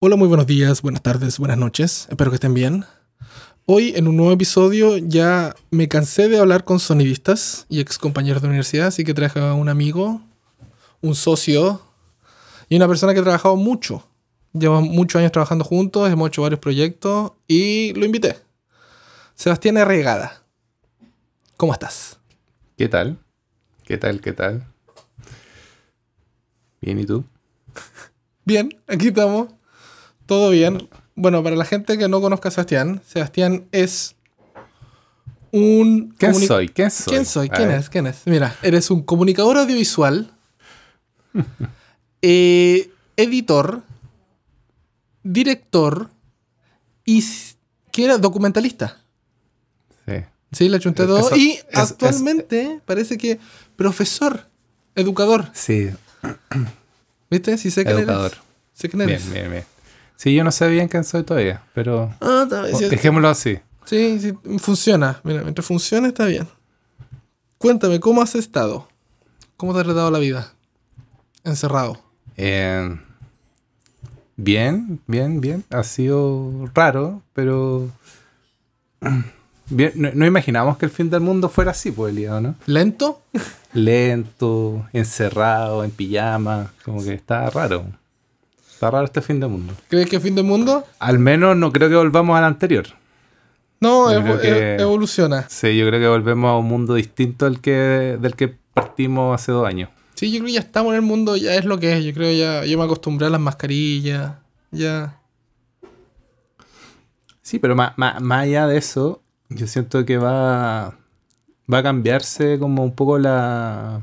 Hola, muy buenos días, buenas tardes, buenas noches. Espero que estén bien. Hoy en un nuevo episodio ya me cansé de hablar con sonidistas y ex compañeros de universidad, así que traje a un amigo, un socio y una persona que ha trabajado mucho. Llevamos muchos años trabajando juntos, hemos hecho varios proyectos y lo invité. Sebastián Arregada. ¿Cómo estás? ¿Qué tal? ¿Qué tal? ¿Qué tal? Bien, ¿y tú? Bien, aquí estamos. Todo bien. Bueno, para la gente que no conozca a Sebastián, Sebastián es un... ¿Quién soy? ¿Quién soy? ¿Quién soy? ¿Quién es? ¿Quién es? Mira, eres un comunicador audiovisual, eh, editor, director y... ¿Qué era? Documentalista. Sí. Sí, le chunté Eso- todo. y es- actualmente parece que profesor, educador. Sí, ¿Viste? Sí sé quién educador. eres. Sé quién eres. Bien, bien, bien. Sí, yo no sé bien quién soy todavía, pero Ah, está bien, sí, dejémoslo así. Sí, sí, funciona. Mira, mientras funciona está bien. Cuéntame, ¿cómo has estado? ¿Cómo te ha tratado la vida? Encerrado. Eh, bien, bien, bien. Ha sido raro, pero... Bien, no, no imaginamos que el fin del mundo fuera así, pues, Elías, ¿no? ¿Lento? Lento, encerrado, en pijama, como que está raro. Está raro este fin del mundo. ¿Crees que fin del mundo? Al menos no creo que volvamos al anterior. No, Yo evo- creo que- e- evoluciona. Sí, yo creo que volvemos a un mundo distinto al que, del que partimos hace dos años. Sí, yo creo que ya estamos en el mundo, ya es lo que es. Yo creo ya, yo me acostumbré a las mascarillas. Ya. Sí, pero más, más, más allá de eso, yo siento que va, va a cambiarse como un poco la...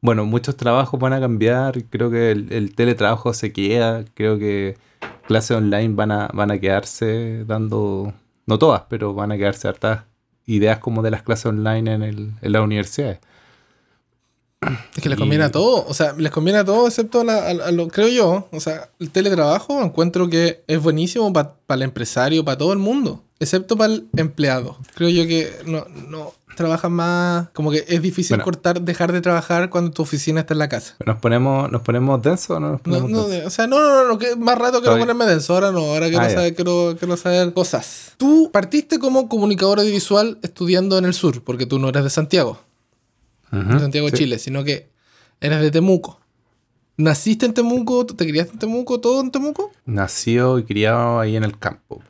Bueno, muchos trabajos van a cambiar, creo que el, el teletrabajo se queda, creo que clases online van a, van a quedarse dando, no todas, pero van a quedarse hartas ideas como de las clases online en, el, en las universidades. Es que les Y- conviene a todo. O sea, les conviene a todo excepto a, la- a- a lo, creo yo. O sea, el teletrabajo encuentro que es buenísimo para el empresario, para todo el mundo. Excepto para el empleado. Creo yo que no, no trabajan más. Como que es difícil Bueno. cortar, dejar de trabajar cuando tu oficina está en la casa. ¿Nos ponemos, nos ponemos densos o no nos No, ponemos no, densos? o sea, no, no, no, no, que más rato quiero ponerme denso. Ahora no, ahora quiero, Ah, saber, quiero, quiero saber cosas. Tú partiste como comunicador audiovisual estudiando en el sur, porque tú no eres de Santiago. De Santiago sí. Chile, sino que eres de Temuco. ¿Naciste en Temuco? ¿Te criaste en Temuco? ¿Todo en Temuco? Nació y criado ahí en el campo,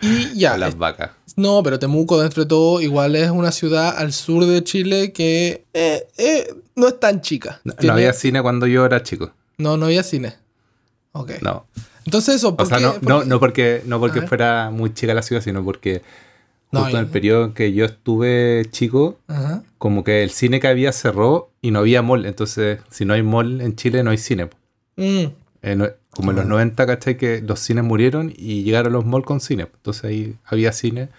Y ya. las vacas. No, pero Temuco, dentro de todo, igual es una ciudad al sur de Chile que eh, eh, no es tan chica. No, no había cine cuando yo era chico. no, no había cine. Ok. No. Entonces eso, O ¿por sea, qué? no, ¿Por no, qué? no porque, no porque fuera muy chica la ciudad, sino porque No, justo en el periodo en que yo estuve chico, Ajá. como que el cine que había cerró y no había mall. Entonces, si no hay mall en Chile, no hay cine. Mm. Eh, no- como en los 90, ¿cachai? Que los cines murieron y llegaron los malls con cine. Entonces ahí había cine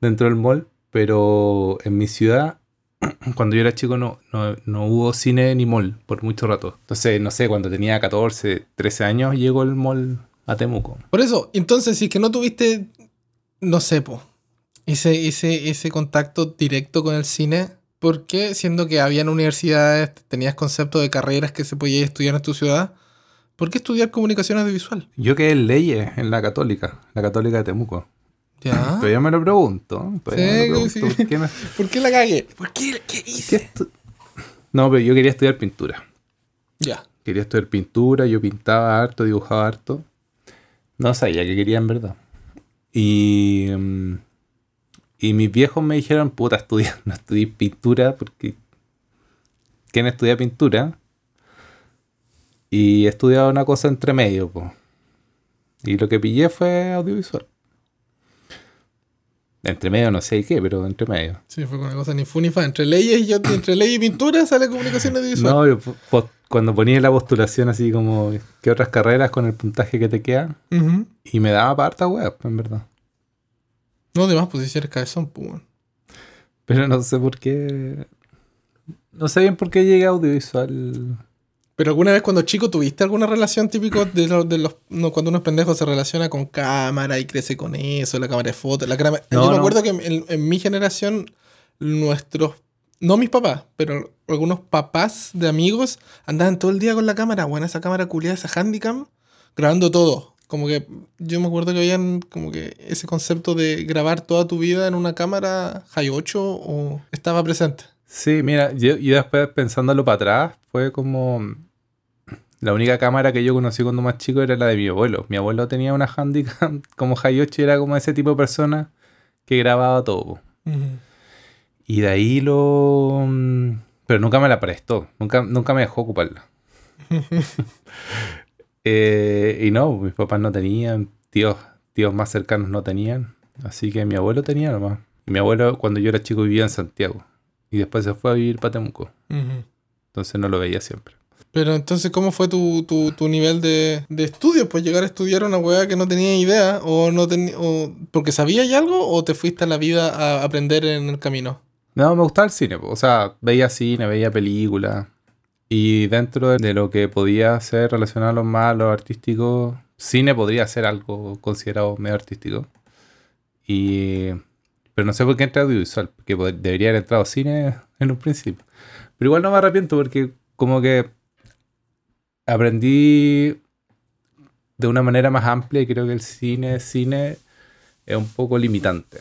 dentro del mall, pero en mi ciudad, cuando yo era chico, no, no, no hubo cine ni mall por mucho rato. Entonces, no sé, cuando tenía 14, 13 años, llegó el mall a Temuco. Por eso, entonces, si es que no tuviste, no sé, po, ese, ese, ese contacto directo con el cine, ¿por qué, siendo que habían universidades, tenías concepto de carreras que se podía estudiar en tu ciudad, ¿por qué estudiar comunicación audiovisual? Yo quedé en leyes en la católica, la católica de Temuco. ¿Ya? Todavía me lo pregunto. todavía me lo. Sí, pregunto, sí. ¿por qué me- ¿Por qué la cagué? ¿Por qué? ¿Qué qué hice? estu- No, pero yo quería estudiar pintura. Ya. Quería estudiar pintura, yo pintaba harto, dibujaba harto. No sabía qué quería en verdad. Y, mm, y mis viejos me dijeron, puta, estudia, no estudies pintura porque... ¿Quién estudia pintura? Y estudiaba una cosa entre medio, po. Y lo que pillé fue audiovisual. Entre medio no sé qué, pero entre medio. Sí, fue una cosa ni fu ni fa. Entre leyes y yo, entre leyes y pintura sale comunicación audiovisual. No, yo po- cuando ponía la postulación así como, ¿qué otras carreras con el puntaje que te queda? Y me daba para harta web, en verdad. No, demás, pues eres cabezón, pues. Pero no sé por qué. No sé bien por qué llegué a audiovisual. Pero alguna vez cuando chico tuviste alguna relación típico de, los de los no, cuando uno es pendejo se relaciona con cámara y crece con eso, la cámara de fotos, la cámara. No, Yo me no. acuerdo que en, en mi generación nuestros no mis papás, pero algunos papás de amigos andaban todo el día con la cámara, bueno, esa cámara culiada, esa handicam, grabando todo. Como que yo me acuerdo que habían como que ese concepto de grabar toda tu vida en una cámara High 8 o estaba presente. Sí, mira, yo, yo después pensándolo para atrás, fue como la única cámara que yo conocí cuando más chico era la de mi abuelo. Mi abuelo tenía una Handicam como High 8 y era como ese tipo de persona que grababa todo. Y de ahí lo... mm, Pero nunca me la prestó. Nunca, nunca me dejó ocuparla. Eh, y no, mis papás no tenían. Tíos, tíos más cercanos no tenían. Así que mi abuelo tenía nomás. Y mi abuelo cuando yo era chico vivía en Santiago. Y después se fue a vivir para Temuco. Entonces no lo veía siempre. Pero entonces, ¿cómo fue tu, tu, tu nivel de, de estudio? Pues llegar a estudiar una weá que no tenía idea, o no tenía, o porque sabías algo, o te fuiste a la vida a aprender en el camino. No, me gustaba el cine. O sea, veía cine, veía películas. Y dentro de lo que podía ser relacionado a lo más a lo artístico, cine podría ser algo considerado medio artístico. Y... Pero no sé por qué entré a audiovisual, porque debería haber entrado a cine en un principio. Pero igual no me arrepiento porque como que aprendí de una manera más amplia y creo que el cine, cine es un poco limitante.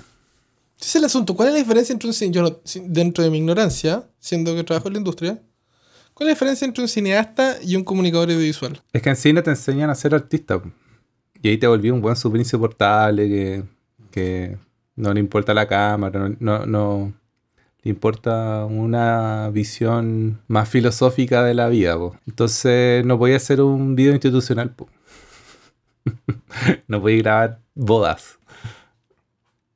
Ese es el asunto. ¿Cuál es la diferencia entre un cine, yo no- dentro de mi ignorancia, siendo que trabajo en la industria, cuál es la diferencia entre un cineasta y un comunicador audiovisual? Es que en cine te enseñan a ser artista. Y ahí te volví un buen súper insoportable que, que no le importa la cámara, no, no, no le importa una visión más filosófica de la vida. po. Entonces no podía hacer un video institucional. po. no podía grabar bodas.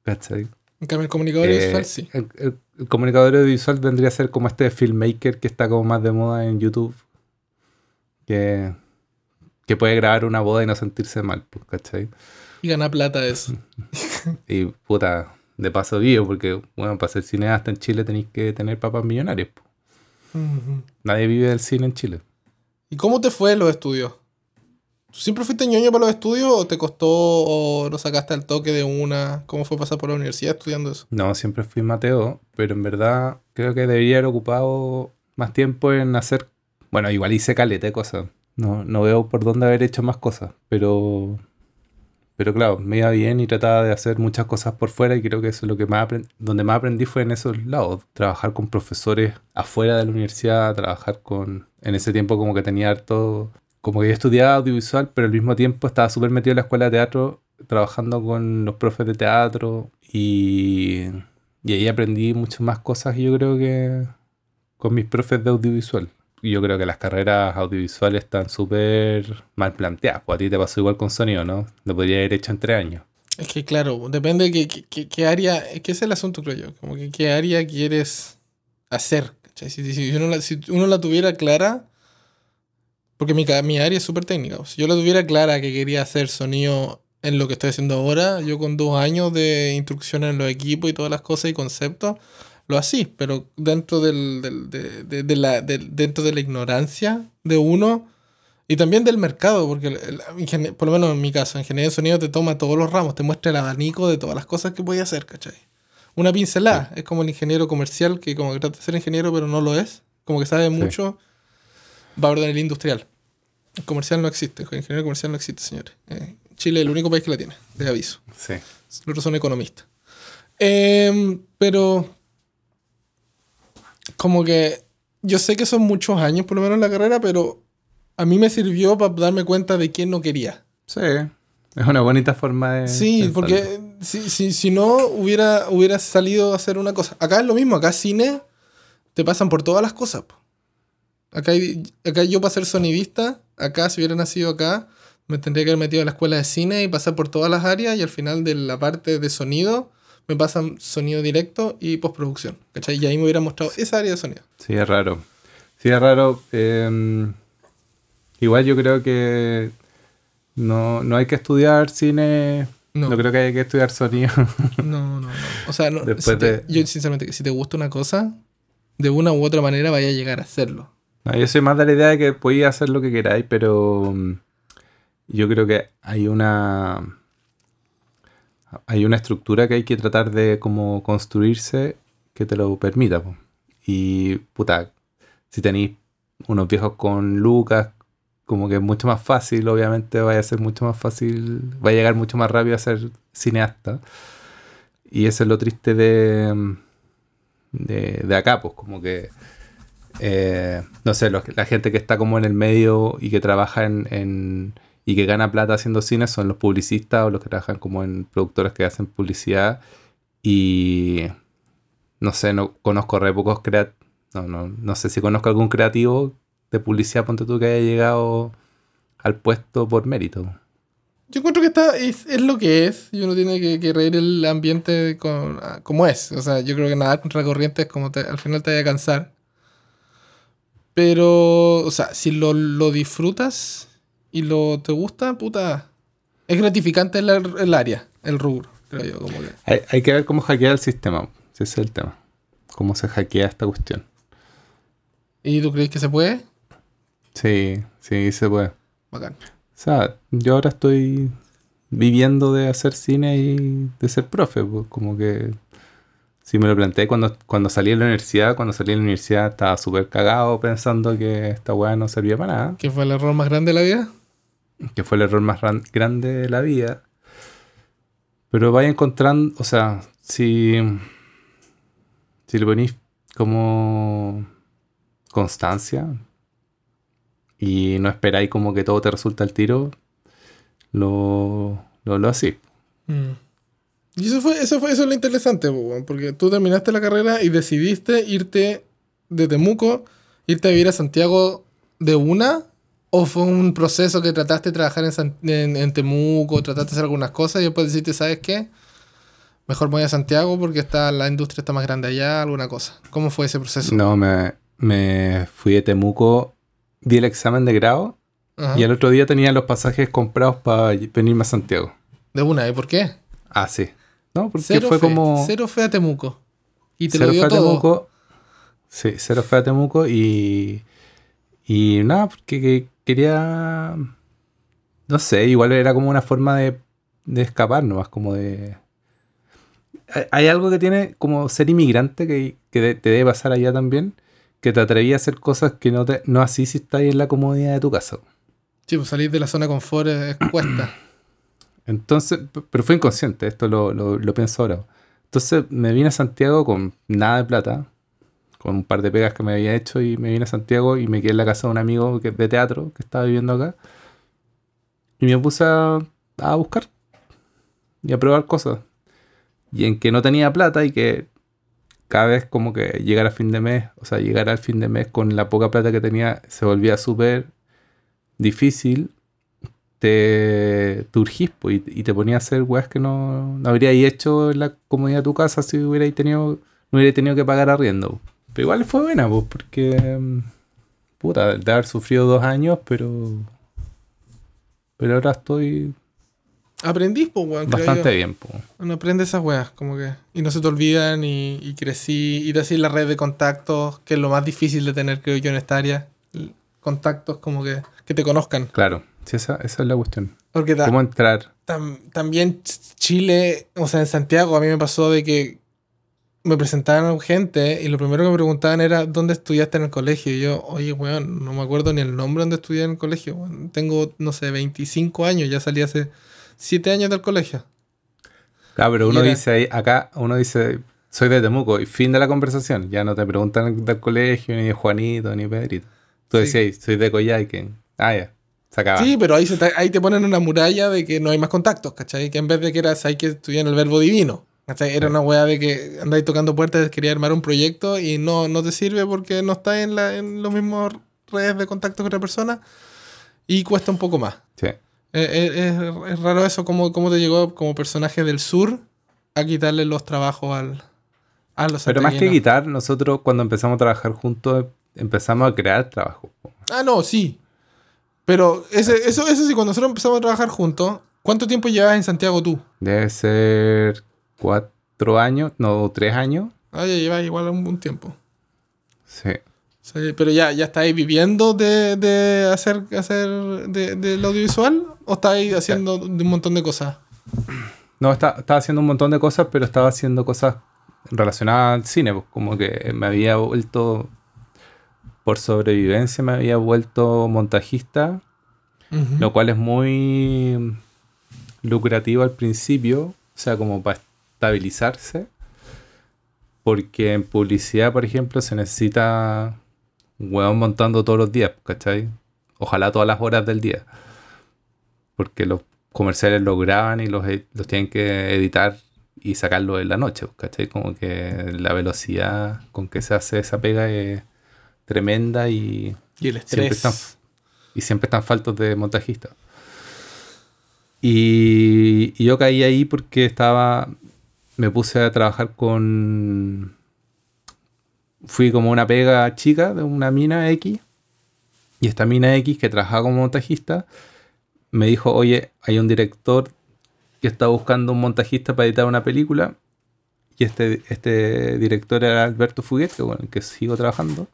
¿Cachai? En cambio, el comunicador Eh, audiovisual sí. el, el- el comunicador audiovisual vendría a ser como este filmmaker que está como más de moda en YouTube. Que, que puede grabar una boda y no sentirse mal, ¿cachai? Y gana plata eso. Y puta, de paso vivo, porque bueno, para ser cineasta en Chile tenéis que tener papás millonarios. Ujú. Nadie vive del cine en Chile. ¿Y cómo te fue en los estudios? ¿Tú siempre fuiste ñoño para los estudios o te costó o lo sacaste al toque de una? ¿Cómo fue pasar por la universidad estudiando eso? No, siempre fui Mateo, pero en verdad creo que debería haber ocupado más tiempo en hacer. Bueno, igual hice caleta de cosas. No, no veo por dónde haber hecho más cosas, pero. Pero claro, me iba bien y trataba de hacer muchas cosas por fuera y creo que eso es lo que más. Donde más aprendí fue en esos lados. Trabajar con profesores afuera de la universidad, trabajar con. En ese tiempo como que tenía harto. Como que yo estudiaba audiovisual, pero al mismo tiempo estaba súper metido en la escuela de teatro, trabajando con los profes de teatro y, y ahí aprendí muchas más cosas yo creo que con mis profes de audiovisual. Yo creo que las carreras audiovisuales están súper mal planteadas. Pues a ti te pasó igual con sonido, ¿no? Lo podría haber hecho en tres años. Es que claro, depende de qué, qué- qué- área, es que es el asunto creo yo, como que qué área quieres hacer. Si, uno la, tuviera clara, porque mi área es súper técnica, si yo la tuviera clara que quería hacer sonido en lo que estoy haciendo ahora, yo con dos años de instrucción en los equipos y todas las cosas y conceptos, lo así, pero dentro del, del- de, de- de la, dentro de la ignorancia de uno y también del mercado, porque el- el- por lo menos en mi caso, ingeniería de sonido te toma todos los ramos, te muestra el abanico de todas las cosas que puedes hacer, ¿cachai? Una pincelada, es como el ingeniero comercial que como que trata de ser ingeniero pero no lo es, como que sabe mucho, va a orden el industrial. El comercial no existe, el ingeniero comercial no existe, señores. Eh, Chile es el único país que la tiene, de aviso. Sí. Los otros son economistas. Em, pero como que yo sé que son muchos años por lo menos en la carrera, pero a mí me sirvió para darme cuenta de quién no quería. Sí. Es una bonita forma de. Sí, pensarlo. porque si, si, si no hubiera, hubiera salido a hacer una cosa. Acá es lo mismo, acá cine te pasan por todas las cosas. po. Acá, hay- acá yo para ser sonidista, acá si hubiera nacido acá, me tendría que haber metido a la escuela de cine y pasar por todas las áreas y al final de la parte de sonido me pasan sonido directo y postproducción. ¿cachai? Y ahí me hubiera mostrado esa área de sonido. Sí, es raro. Sí, es raro. Eh, igual yo creo que no, no hay que estudiar cine. No. No, creo que haya que estudiar sonido. No, no, no. O sea, no, Después si te- de- yo sinceramente si te gusta una cosa, de una u otra manera vaya a llegar a hacerlo. No, yo soy más de la idea de que podéis hacer lo que queráis, pero mm, yo creo que hay una hay una estructura que hay que tratar de como construirse que te lo permita. Y puta, si tenéis unos viejos con lucas, como que es mucho más fácil, obviamente vaya a ser mucho más fácil, va a llegar mucho más rápido a ser cineasta. Y eso es lo triste de, de, de acá, pues como que, eh, no sé, los- la gente que está como en el medio y que trabaja en- y que gana plata haciendo cine son los publicistas o los que trabajan como en productores que hacen publicidad y no sé, no conozco re pocos creativos, no, no, no sé si conozco algún creativo de publicidad, ponte tú que haya llegado al puesto por mérito. Yo encuentro que está, es, es lo que es y uno tiene que, que reír el ambiente con, ah, como es. O sea, yo creo que nadar contra la corriente es como te- al final te vaya a cansar. Pero, o sea, si lo, lo disfrutas y lo te gusta, puta, es gratificante el, el área, el rubro, creo yo. Como que. Hay, hay que ver cómo hackear el sistema, ese es el tema. Cómo se hackea esta cuestión. ¿Y tú crees que se puede? Sí, sí, se puede. Bacán. O sea, yo ahora estoy viviendo de hacer cine y de ser profe, pues como que si me lo planteé cuando, cuando salí de la universidad, cuando salí de la universidad estaba súper cagado pensando que esta weá no servía para nada, ¿Qué fue el error más grande de la vida? Que fue el error más ran- grande de la vida. Pero vaya encontrando, o sea, si, si le ponís como constancia y no esperáis como que todo te resulta al tiro, lo, lo, lo así. Mm. Y eso fue, eso fue, eso es lo interesante, porque tú terminaste la carrera y decidiste irte de Temuco, irte a vivir a Santiago de una, o fue un proceso que trataste de trabajar en, San- en- en Temuco, trataste de hacer algunas cosas y después decidiste, ¿sabes qué? Mejor me voy a Santiago porque está, la industria está más grande allá, alguna cosa. ¿Cómo fue ese proceso? No, me, me fui de Temuco, di el examen de grado Ajá. y el otro día tenía los pasajes comprados para venirme a Santiago. De una, ¿y por qué? Ah, sí. No, porque Cero fue fe, como... Cero fe a Temuco. Y te cero lo dio fue a. Temuco. Sí, cero fue a Temuco y. Y nada, porque que- quería. No sé, igual era como una forma de, de escapar nomás, como de. Hay- algo que tiene como ser inmigrante que, que te debe pasar allá también, que te atreví a hacer cosas que no, te, no así si estás en la comodidad de tu casa. Sí, pues salir de la zona de confort es, es cuesta. Entonces, pero fue inconsciente, esto lo, lo- lo pienso ahora. Entonces me vine a Santiago con nada de plata, con un par de pegas que me había hecho y me vine a Santiago y me quedé en la casa de un amigo que, de teatro que estaba viviendo acá. Y me puse a, buscar y a probar cosas. Y en que no tenía plata y que cada vez como que llegar a fin de mes, o sea, llegar al fin de mes con la poca plata que tenía se volvía súper difícil te, te po, y, te ponía a hacer weas que no, no habrías hecho en la comodidad de tu casa si hubierais tenido, no hubierais tenido que pagar arriendo. Pero igual fue buena, pues, porque mm, puta, de haber sufrido dos años, pero pero ahora estoy Aprendís, pues, weón. bastante bien, pues. Uno aprende esas weas, como que. Y no se te olvidan, y, y crecí. Y te la red de contactos, que es lo más difícil de tener, creo yo, en esta área. Contactos como que, que te conozcan. Claro, sí, esa, esa es la cuestión. Porque ta- ¿Cómo entrar? tam- también Ch- Chile, o sea, en Santiago, a mí me pasó de que me presentaron gente y lo primero que me preguntaban era ¿dónde estudiaste en el colegio? Y yo, oye, weón, no me acuerdo ni el nombre donde estudié en el colegio. weón. Tengo, no sé, 25 años, ya salí hace 7 años del colegio. Ah, pero uno era- dice ahí, acá, uno dice, soy de Temuco, y fin de la conversación. Ya no te preguntan del colegio, ni de Juanito, ni Pedrito. Tú Sí. decías, soy de Coyhaique. Ah, ya, se acaba. Sí, pero ahí, se te, ahí te ponen una muralla de que no hay más contactos, ¿cachai? Que en vez de que eras, hay que estudiar en el verbo divino. Era una weá de que andáis tocando puertas, quería armar un proyecto y no, no te sirve porque no estás en, la, en los mismos redes de contacto que otra persona y cuesta un poco más. Sí. Eh, eh, es, es raro eso, cómo, cómo te llegó como personaje del sur a quitarle los trabajos al, a los Pero más que quitar, nosotros cuando empezamos a trabajar juntos, empezamos a crear trabajo. Ah, no, sí. Pero ese, eso, eso sí, cuando nosotros empezamos a trabajar juntos, ¿cuánto tiempo llevas en Santiago tú? Debe ser cuatro años, no, tres años. Ah, ya llevas igual un, un tiempo. Sí. Sea, pero ya, ya estáis viviendo de, de hacer, hacer de, del audiovisual o estáis haciendo de un montón de cosas. No, está- estaba haciendo un montón de cosas, pero estaba haciendo cosas relacionadas al cine. pues, como que me había vuelto, por sobrevivencia, me había vuelto montajista lo cual es muy lucrativo al principio, o sea, como para estabilizarse, porque en publicidad, por ejemplo, se necesita un huevón montando todos los días, ¿cachai? Ojalá todas las horas del día, porque los comerciales los graban y los, ed- los tienen que editar y sacarlo en la noche, ¿cachai? Como que la velocidad con que se hace esa pega es tremenda y Y el siempre estrés. están, y siempre están faltos de montajistas. Y, y yo caí ahí porque estaba, me puse a trabajar con, fui como una pega chica de una mina X, y esta mina X que trabajaba como montajista, me dijo, oye, hay un director que está buscando un montajista para editar una película, y este, este director era Alberto Fuguet, que el que sigo trabajando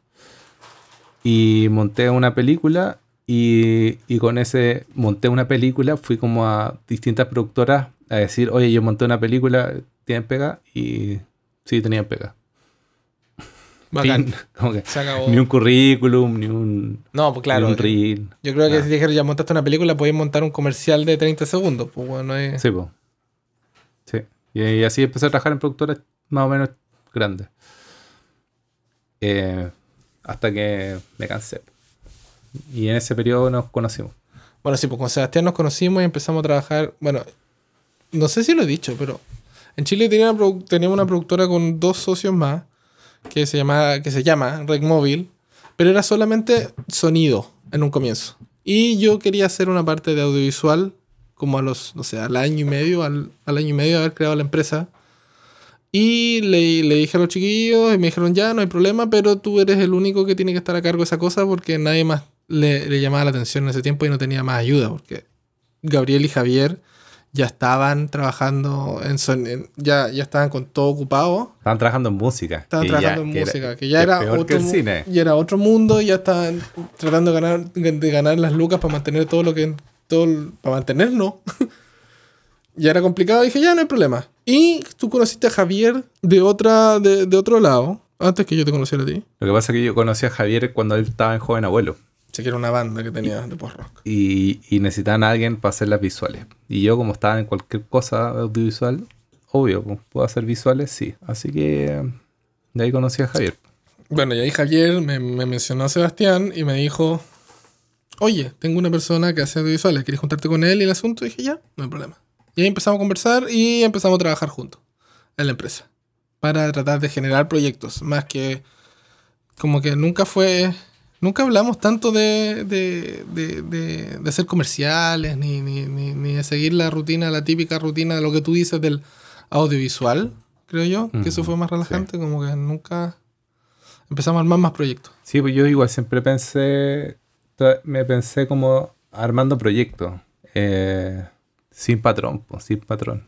y monté una película y, y con ese monté una película, fui como a distintas productoras a decir, oye, yo monté una película, ¿tienen pega? Y sí, tenían pega. Bacán. Como que Se acabó. ni un currículum, ni un, No, pues claro. ni un reel. Yo creo que si dijeron ya montaste una película, podéis montar un comercial de 30 segundos. Pues bueno, es... Sí, po. Sí. Y, y así empecé a trabajar en productoras más o menos grandes. Eh, hasta que me cansé. Y en ese periodo nos conocimos. Bueno, sí, pues con Sebastián nos conocimos y empezamos a trabajar. Bueno, no sé si lo he dicho, pero en Chile teníamos una productora con dos socios más que se llama, que se llama Rec Móvil, pero era solamente sonido en un comienzo. Y yo quería hacer una parte de audiovisual como a los, no sé, al año y medio, al, al año y medio de haber creado la empresa. Y le, le dije a los chiquillos y me dijeron, ya, no hay problema, pero tú eres el único que tiene que estar a cargo de esa cosa porque nadie más le, le llamaba la atención en ese tiempo y no tenía más ayuda, porque Gabriel y Javier ya estaban trabajando en, son- en- ya, ya estaban con todo ocupado. Estaban trabajando en música. Estaban trabajando ya- en que era- música, que ya que era otro, cine. y era otro mundo, ya estaban tratando de ganar, de ganar las lucas para mantener todo lo que. Todo, para mantenernos. ya era complicado, dije, ya no hay problema. Y tú conociste a Javier de otra, de, de otro lado, antes que yo te conociera a ti. Lo que pasa es que yo conocí a Javier cuando él estaba en Joven Abuelo. Que era una banda que tenía de post-rock. Y, y necesitaban a alguien para hacer las visuales. Y yo, como estaba en cualquier cosa audiovisual, obvio, pues, puedo hacer visuales, sí. Así que de ahí conocí a Javier. Bueno, y ahí Javier me, me mencionó a Sebastián y me dijo, oye, tengo una persona que hace audiovisuales, ¿quieres juntarte con él y el asunto? Y dije, ya, no hay problema. Y ahí empezamos a conversar y empezamos a trabajar juntos en la empresa para tratar de generar proyectos, más que como que nunca fue, nunca hablamos tanto de, de, de, de- de hacer comerciales, ni, ni, ni, ni de seguir la rutina, la típica rutina de lo que tú dices del audiovisual, creo yo, que eso fue más relajante, como que nunca empezamos a armar más proyectos. Sí, pues yo igual siempre pensé, me pensé como armando proyectos. eh, sin patrón, pues, sin patrón.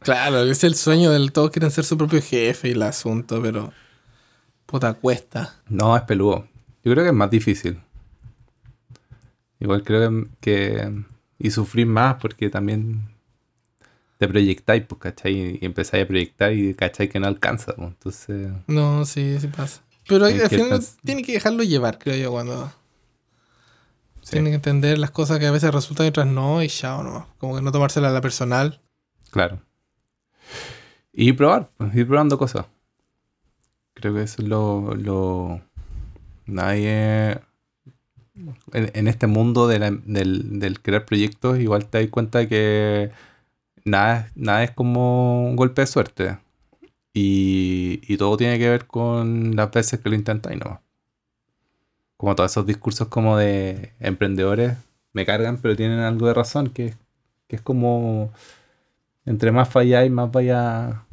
Claro, es el sueño del todos quieren ser su propio jefe y el asunto, pero puta cuesta. No, es peludo. Yo creo que es más difícil. Igual creo que, y sufrir más porque también te proyectáis, pues, ¿cachai? Y empezáis a proyectar y cachai que no alcanza, pues. Entonces, No, sí, sí pasa. Pero al final tiene que dejarlo llevar, creo yo, cuando sí, tiene que entender las cosas que a veces resultan y otras no, y chao, no. Como que no tomársela a la personal. claro. Y probar, pues, ir probando cosas. Creo que eso es lo... lo nadie... En, en este mundo de la- del, del crear proyectos, igual te das cuenta que nada, nada es como un golpe de suerte. Y, y todo tiene que ver con las veces que lo intentáis nomás. Como todos esos discursos como de emprendedores me cargan, pero tienen algo de razón, que, que es como entre más falláis, más vaya,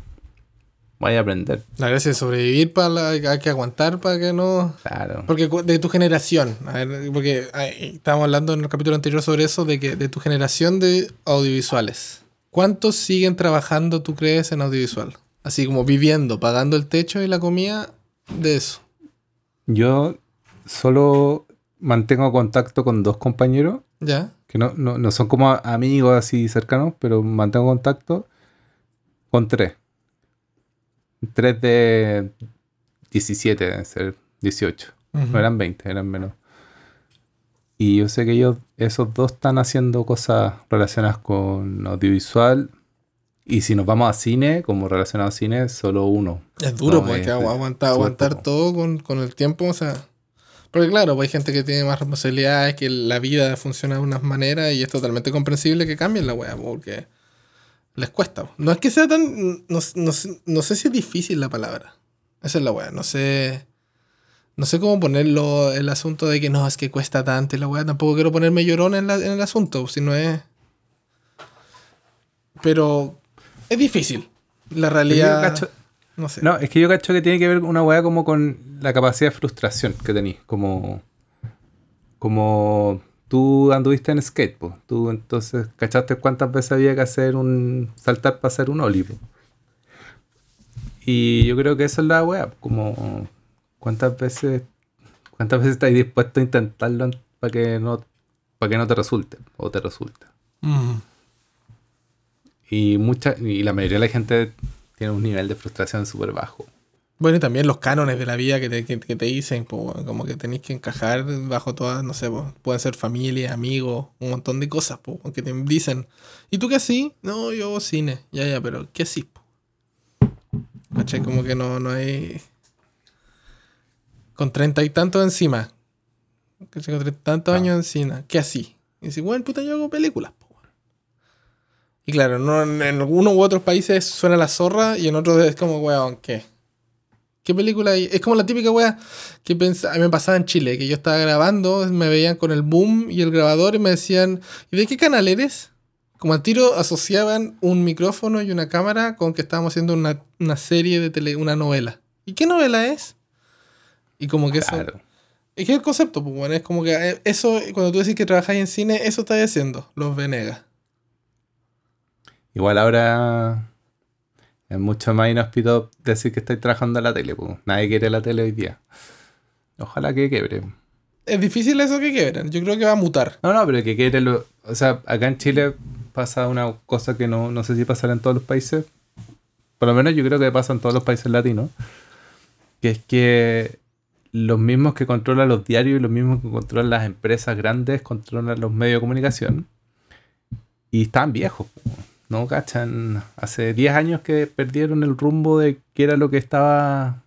vaya a aprender. La gracia es sobrevivir para la, hay que aguantar para que no. Claro. Porque de tu generación, a ver, porque estábamos hablando en el capítulo anterior sobre eso, de que de tu generación de audiovisuales, ¿cuántos siguen trabajando, tú crees, en audiovisual? Así como viviendo, pagando el techo y la comida de eso. Yo solo mantengo contacto con dos compañeros ¿Ya? que no, no, no son como amigos así cercanos, pero mantengo contacto con tres. Tres de 17, deben ser 18. Ujú. No eran 20, eran menos. Y yo sé que ellos, esos dos están haciendo cosas relacionadas con audiovisual. Y si nos vamos a cine, como relacionado a cine, solo uno. Es duro, No, porque es- aguantar, súper aguantar poco. todo con, con el tiempo, o sea. Porque claro, pues hay gente que tiene más responsabilidades, que la vida funciona de unas maneras y es totalmente comprensible que cambien la weá, porque les cuesta. No es que sea tan. No, no sé- no sé si es difícil la palabra. Esa es la weá. No sé. No sé cómo ponerlo el asunto de que no, es que cuesta tanto y la weá. Tampoco quiero ponerme llorón en, la- en el asunto, si no es. Pero es difícil. La realidad. Cacho- no sé. No, es que yo cacho que tiene que ver una weá como con la capacidad de frustración que tenís. Como. Como tú anduviste en skate, po. Tú entonces cachaste cuántas veces había que hacer un. saltar para hacer un ollie, po. Y yo creo que eso es la weá. Como. cuántas veces. cuántas veces estás dispuesto a intentarlo para que no. para que no te resulte. O te resulte. Mm. Y mucha. y la mayoría de la gente tiene un nivel de frustración súper bajo. Bueno, y también los cánones de la vida que te, que, que te dicen, como que tenéis que encajar bajo todas, no sé, pueden ser familia, amigos, un montón de cosas, po, que te dicen, ¿y tú qué así? No, yo hago cine, ya, ya, pero ¿qué así? ¿Cachai? Como que no, no hay... Con treinta y tantos encima, ¿cachai? Con treinta y tantos Ah. años encima, ¿qué así? Y dices, bueno, puta, yo hago películas, po. weón". Y claro, no, en, en algunos u otros países suena la zorra y en otros es como, weón, ¿qué? ¿Qué película hay? Es como la típica wea que pensa- a mí me pasaba en Chile, que yo estaba grabando, me veían con el boom y el grabador y me decían, ¿y de qué canal eres? Como al tiro asociaban un micrófono y una cámara con que estábamos haciendo una, una serie de tele, una novela. ¿Y qué novela es? Y como que eso... Claro. Es que el concepto, pues bueno, es como que eh, eso, cuando tú decís que trabajáis en cine, eso estás haciendo, los Venegas. Igual ahora es mucho más inhóspito decir que estáis trabajando en la tele. pues. Nadie quiere la tele hoy día. Ojalá que quiebre. Es difícil eso que quieran, yo creo que va a mutar. No, no, pero que quiere lo... O sea, acá en Chile pasa una cosa que no, no sé si pasará en todos los países. Por lo menos yo creo que pasa en todos los países latinos. Que es que los mismos que controlan los diarios y los mismos que controlan las empresas grandes controlan los medios de comunicación. Y están viejos. po. No cachan. Hace 10 años que perdieron el rumbo de qué era lo que estaba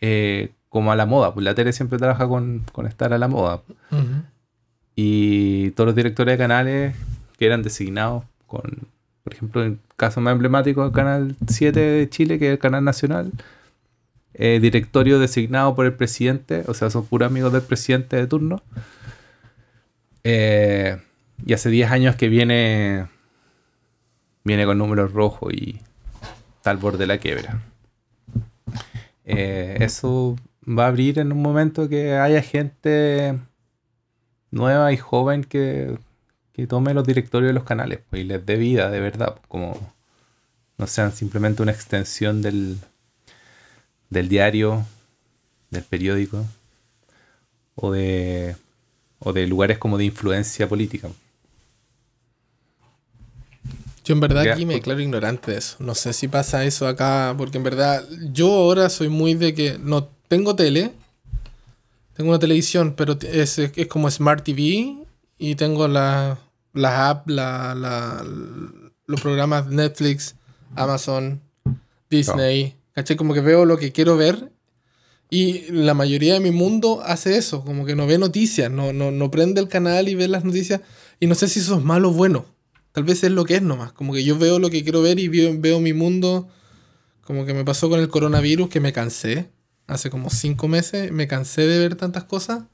eh, como a la moda. Pues la tele siempre trabaja con, con estar a la moda. Y todos los directores de canales que eran designados con, por ejemplo, el caso más emblemático del Canal 7 de Chile, que es el Canal Nacional, eh, directorio designado por el presidente, o sea, son puros amigos del presidente de turno. Eh, y hace 10 años que viene, viene con números rojos y está al borde de la quiebra. Eh, eso va a abrir en un momento que haya gente nueva y joven que, que tome los directorios de los canales pues, y les dé vida de verdad, pues, como no sean simplemente una extensión del, del diario, del periódico o de, o de lugares como de influencia política. Yo en verdad aquí me declaro ignorante de eso. No sé si pasa eso acá, porque en verdad yo ahora soy muy de que no tengo tele, tengo una televisión, pero es, es como Smart TV y tengo la, las apps, la, la- los programas Netflix, Amazon, Disney. ¿Cachai? Como que veo lo que quiero ver y la mayoría de mi mundo hace eso, como que no ve noticias, no, no, no prende el canal y ve las noticias y no sé si eso es malo o bueno. Tal vez es lo que es nomás. Como que yo veo lo que quiero ver y veo, veo mi mundo. Como que me pasó con el coronavirus, que me cansé. Hace como cinco meses me cansé de ver tantas cosas.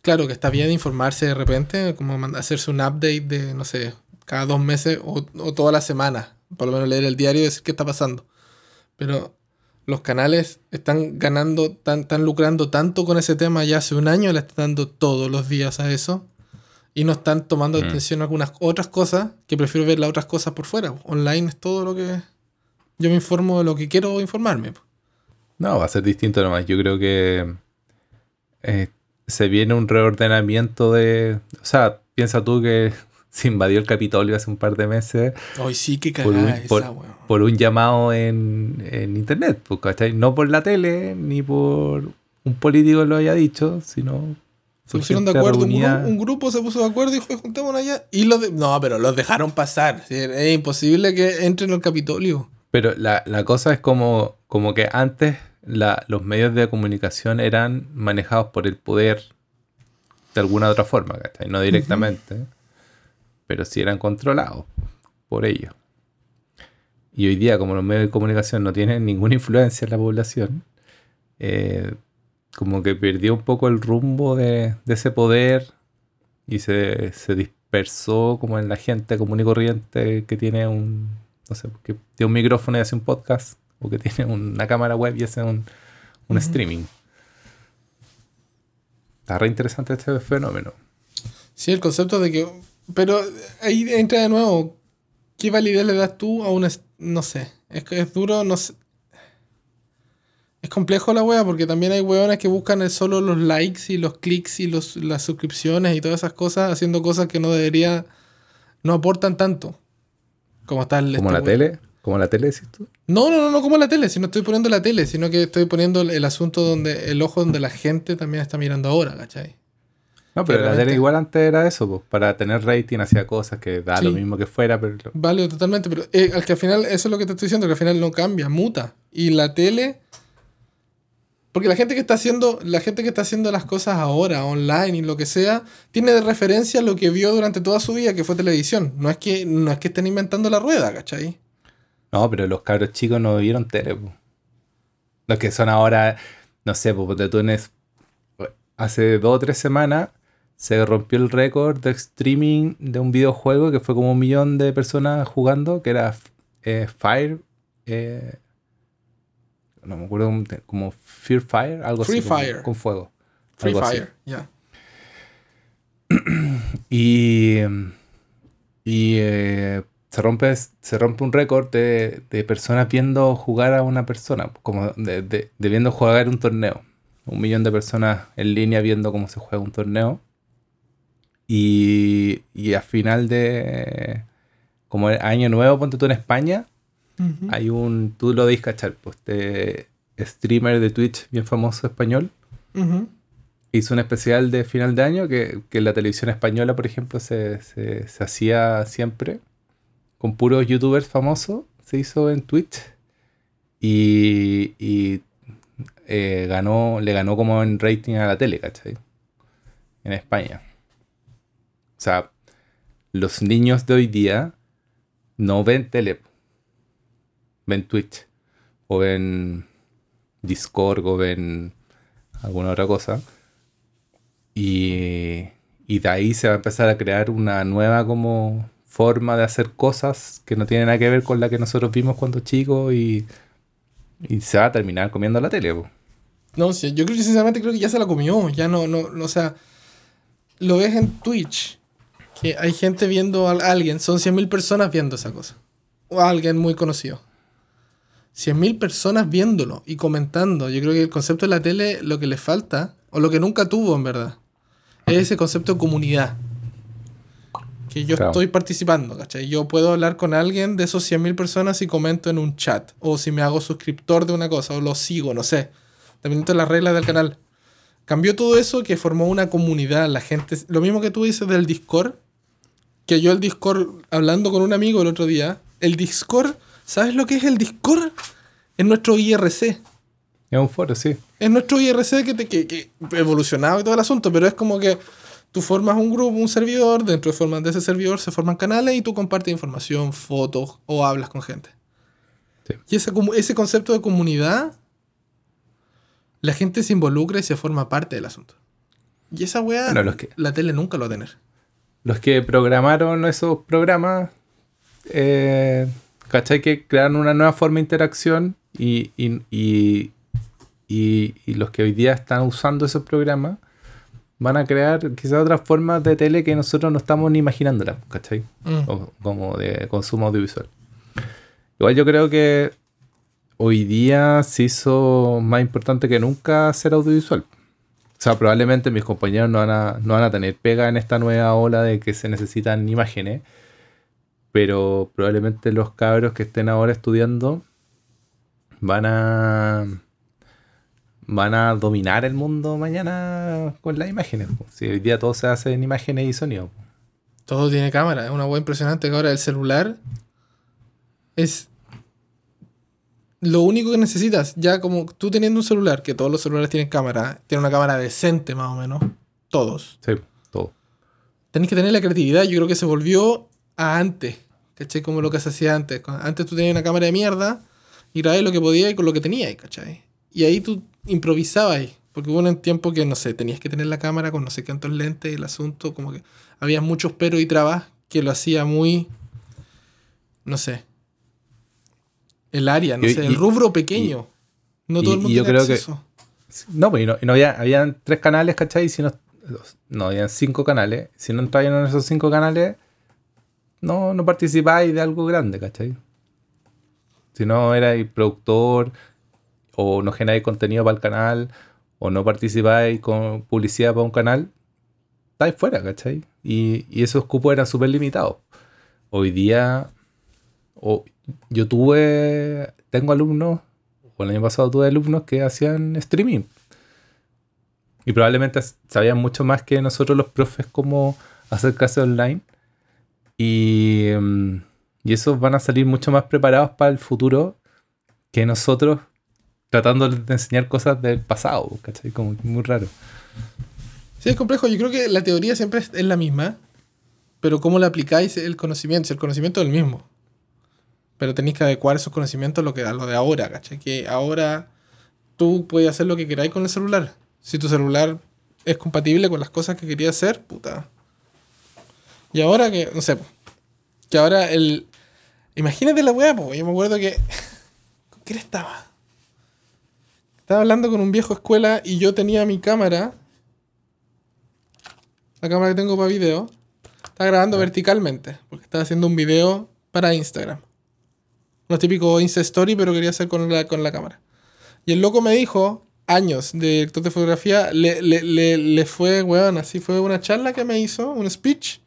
Claro que está bien informarse de repente, como hacerse un update de, no sé, cada dos meses o, o toda la semana. Por lo menos leer el diario y decir qué está pasando. Pero los canales están ganando, tan, están lucrando tanto con ese tema ya hace un año, le están dando todos los días a eso. Y no están tomando Mm. atención a algunas otras cosas, que prefiero ver las otras cosas por fuera. Online es todo lo que... Yo me informo de lo que quiero informarme. No, va a ser distinto nomás. Yo creo que eh, se viene un reordenamiento de... O sea, piensa tú que se invadió el Capitolio hace un par de meses Hoy sí que Por un- esa, por- weón. por un llamado en, en internet, ¿cachai? No por la tele, ni por un político lo haya dicho, sino Se pusieron de acuerdo, un grupo, un grupo se puso de acuerdo y dijo, juntémonos allá. Y los de- No, pero los dejaron pasar. Es imposible que entren al Capitolio. Pero la, la cosa es como, como que antes la- los medios de comunicación eran manejados por el poder de alguna otra forma, ¿cachai? No directamente, pero sí eran controlados por ellos. Y hoy día, como los medios de comunicación no tienen ninguna influencia en la población, eh, como que perdió un poco el rumbo de, de ese poder y se, se dispersó como en la gente común y corriente que tiene un, no sé, que tiene un micrófono y hace un podcast, o que tiene una cámara web y hace un, un streaming. Está re interesante este fenómeno. Sí, el concepto de que. Pero ahí entra de nuevo. ¿Qué validez le das tú a un. No sé. Es que es duro, no sé. Es complejo la wea porque también hay weones que buscan el solo los likes y los clics y los, las suscripciones y todas esas cosas haciendo cosas que no debería. No aportan tanto. Como. Como este la tele, como la tele, decís tú. No, no, no, no como la tele, si no estoy poniendo la tele, sino que estoy poniendo el, el asunto donde el ojo donde la gente también está mirando ahora, ¿cachai? No, pero la tele igual antes era eso, pues, para tener rating hacía cosas que da lo mismo que fuera, pero Vale, totalmente, pero eh, al que al final, eso es lo que te estoy diciendo, que al final no cambia, muta. Y la tele, porque la gente que está haciendo, la gente que está haciendo las cosas ahora, online y lo que sea, tiene de referencia lo que vio durante toda su vida, que fue televisión. No es que, no es que estén inventando la rueda, ¿cachai? No, pero los cabros chicos no vieron tele, po. Los que son ahora, no sé, ponte tú en hace dos o tres semanas se rompió el récord de streaming de un videojuego que fue como un millón de personas jugando, que era eh, Fire. eh, no me acuerdo, como Fear Fire, algo Free así. como- Fire. Con fuego. Free algo. Fire, ya. Y, y eh, se, rompe, se rompe un récord de, de personas viendo jugar a una persona, como de, de- de viendo jugar un torneo. Un millón de personas en línea viendo cómo se juega un torneo. Y, y a final de como el año nuevo, ponte tú en España, Hay un, tú lo debes cachar, pues este streamer de Twitch bien famoso español hizo un especial de final de año que, que en la televisión española, por ejemplo, se, se- se hacía siempre con puros youtubers famosos. Se hizo en Twitch y, y, eh, ganó, le ganó como en rating a la tele, ¿cachai? En España. O sea, los niños de hoy día no ven tele, ven Twitch o ven Discord o ven alguna otra cosa. Y, y de ahí se va a empezar a crear una nueva como forma de hacer cosas que no tienen nada que ver con la que nosotros vimos cuando chicos y, y se va a terminar comiendo la tele. No, sí, yo creo sinceramente creo que ya se la comió. Ya no, no, o sea, lo ves en Twitch, que hay gente viendo a alguien, son 100.000 personas viendo esa cosa. O alguien muy conocido. 100.000 personas viéndolo y comentando. Yo creo que el concepto de la tele, lo que le falta, o lo que nunca tuvo en verdad, es ese concepto de comunidad. Que yo Claro. estoy participando, ¿cachai? Yo puedo hablar con alguien de esos 100.000 personas y comento en un chat. O si me hago suscriptor de una cosa, o lo sigo, no sé. Dependiendo de las reglas del canal. Cambió todo eso que formó una comunidad. La gente. Lo mismo que tú dices del Discord. Que yo el Discord, hablando con un amigo el otro día. El Discord, ¿sabes lo que es el Discord? Es nuestro IRC. Es un foro, sí. Es nuestro IRC que, te, que, que evolucionado y todo el asunto, pero es como que tú formas un grupo, un servidor, dentro de, de ese servidor se forman canales y tú compartes información, fotos o hablas con gente. Sí. Y ese, ese concepto de comunidad, la gente se involucra y se forma parte del asunto. Y esa weá, Bueno, los que- la tele nunca lo va a tener. Los que programaron esos programas, eh, ¿cachai? Que crearon una nueva forma de interacción y, y, y, y- los que hoy día están usando esos programas van a crear quizás otras formas de tele que nosotros no estamos ni imaginándolas, ¿cachai? Mm. O- como de consumo audiovisual. Igual yo creo que hoy día se hizo más importante que nunca ser audiovisual. O sea, probablemente mis compañeros no van a, no van a tener pega en esta nueva ola de que se necesitan imágenes, pero probablemente los cabros que estén ahora estudiando van a van a dominar el mundo mañana con las imágenes. Si hoy día todo se hace en imágenes y sonido. Todo tiene cámara. Es una hueá impresionante que ahora el celular es lo único que necesitas. Ya como tú teniendo un celular, que todos los celulares tienen cámara, tiene una cámara decente más o menos. Todos. Sí, todo. Tenés que tener la creatividad. Yo creo que se volvió a antes. ¿Cachai? Como lo que se hacía antes. Antes tú tenías una cámara de mierda y grababas lo que podías y con lo que tenías, ¿cachai? Y ahí tú improvisabas. Porque hubo un tiempo que, no sé, tenías que tener la cámara con no sé cuántos lentes, el asunto, como que había muchos peros y trabas que lo hacía muy, no sé, el área, no Y- sé, y- el rubro pequeño. no todo el mundo yo creo que- acceso. No, pues no, había, habían tres canales, ¿cachai? Y si no, no, habían cinco canales. Si no entraban en esos cinco canales, no, no participáis de algo grande, ¿cachai? Si no erais productor, o no generáis contenido para el canal, o no participáis con publicidad para un canal, estáis fuera, ¿cachai? Y, y esos cupos eran súper limitados. Hoy día, o- yo tuve, tengo alumnos, o el año pasado tuve alumnos que hacían streaming. Y probablemente sabían mucho más que nosotros los profes cómo hacer clases online. Y, mm, y esos van a salir mucho más preparados para el futuro que nosotros tratando de enseñar cosas del pasado, ¿cachai? Como muy raro. Sí, es complejo. Yo creo que la teoría siempre es es la misma, pero cómo la aplicáis el conocimiento. El conocimiento es el mismo. Pero tenéis que adecuar esos conocimientos a lo, que, a lo de ahora, ¿cachai? Que ahora tú puedes hacer lo que queráis con el celular. Si tu celular es compatible con las cosas que querías hacer, puta. Y ahora que, no sé, que ahora el... Imagínate la weá, po. Yo me acuerdo que... ¿Con quién estaba? Estaba hablando con un viejo escuela y yo tenía mi cámara la cámara que tengo para video, está grabando verticalmente, porque estaba haciendo un video para Instagram. No típico Insta Story, pero quería hacer con la, con la cámara. Y el loco me dijo, años de director de fotografía, le, le, le, le fue, weón, así fue una charla que me hizo, un speech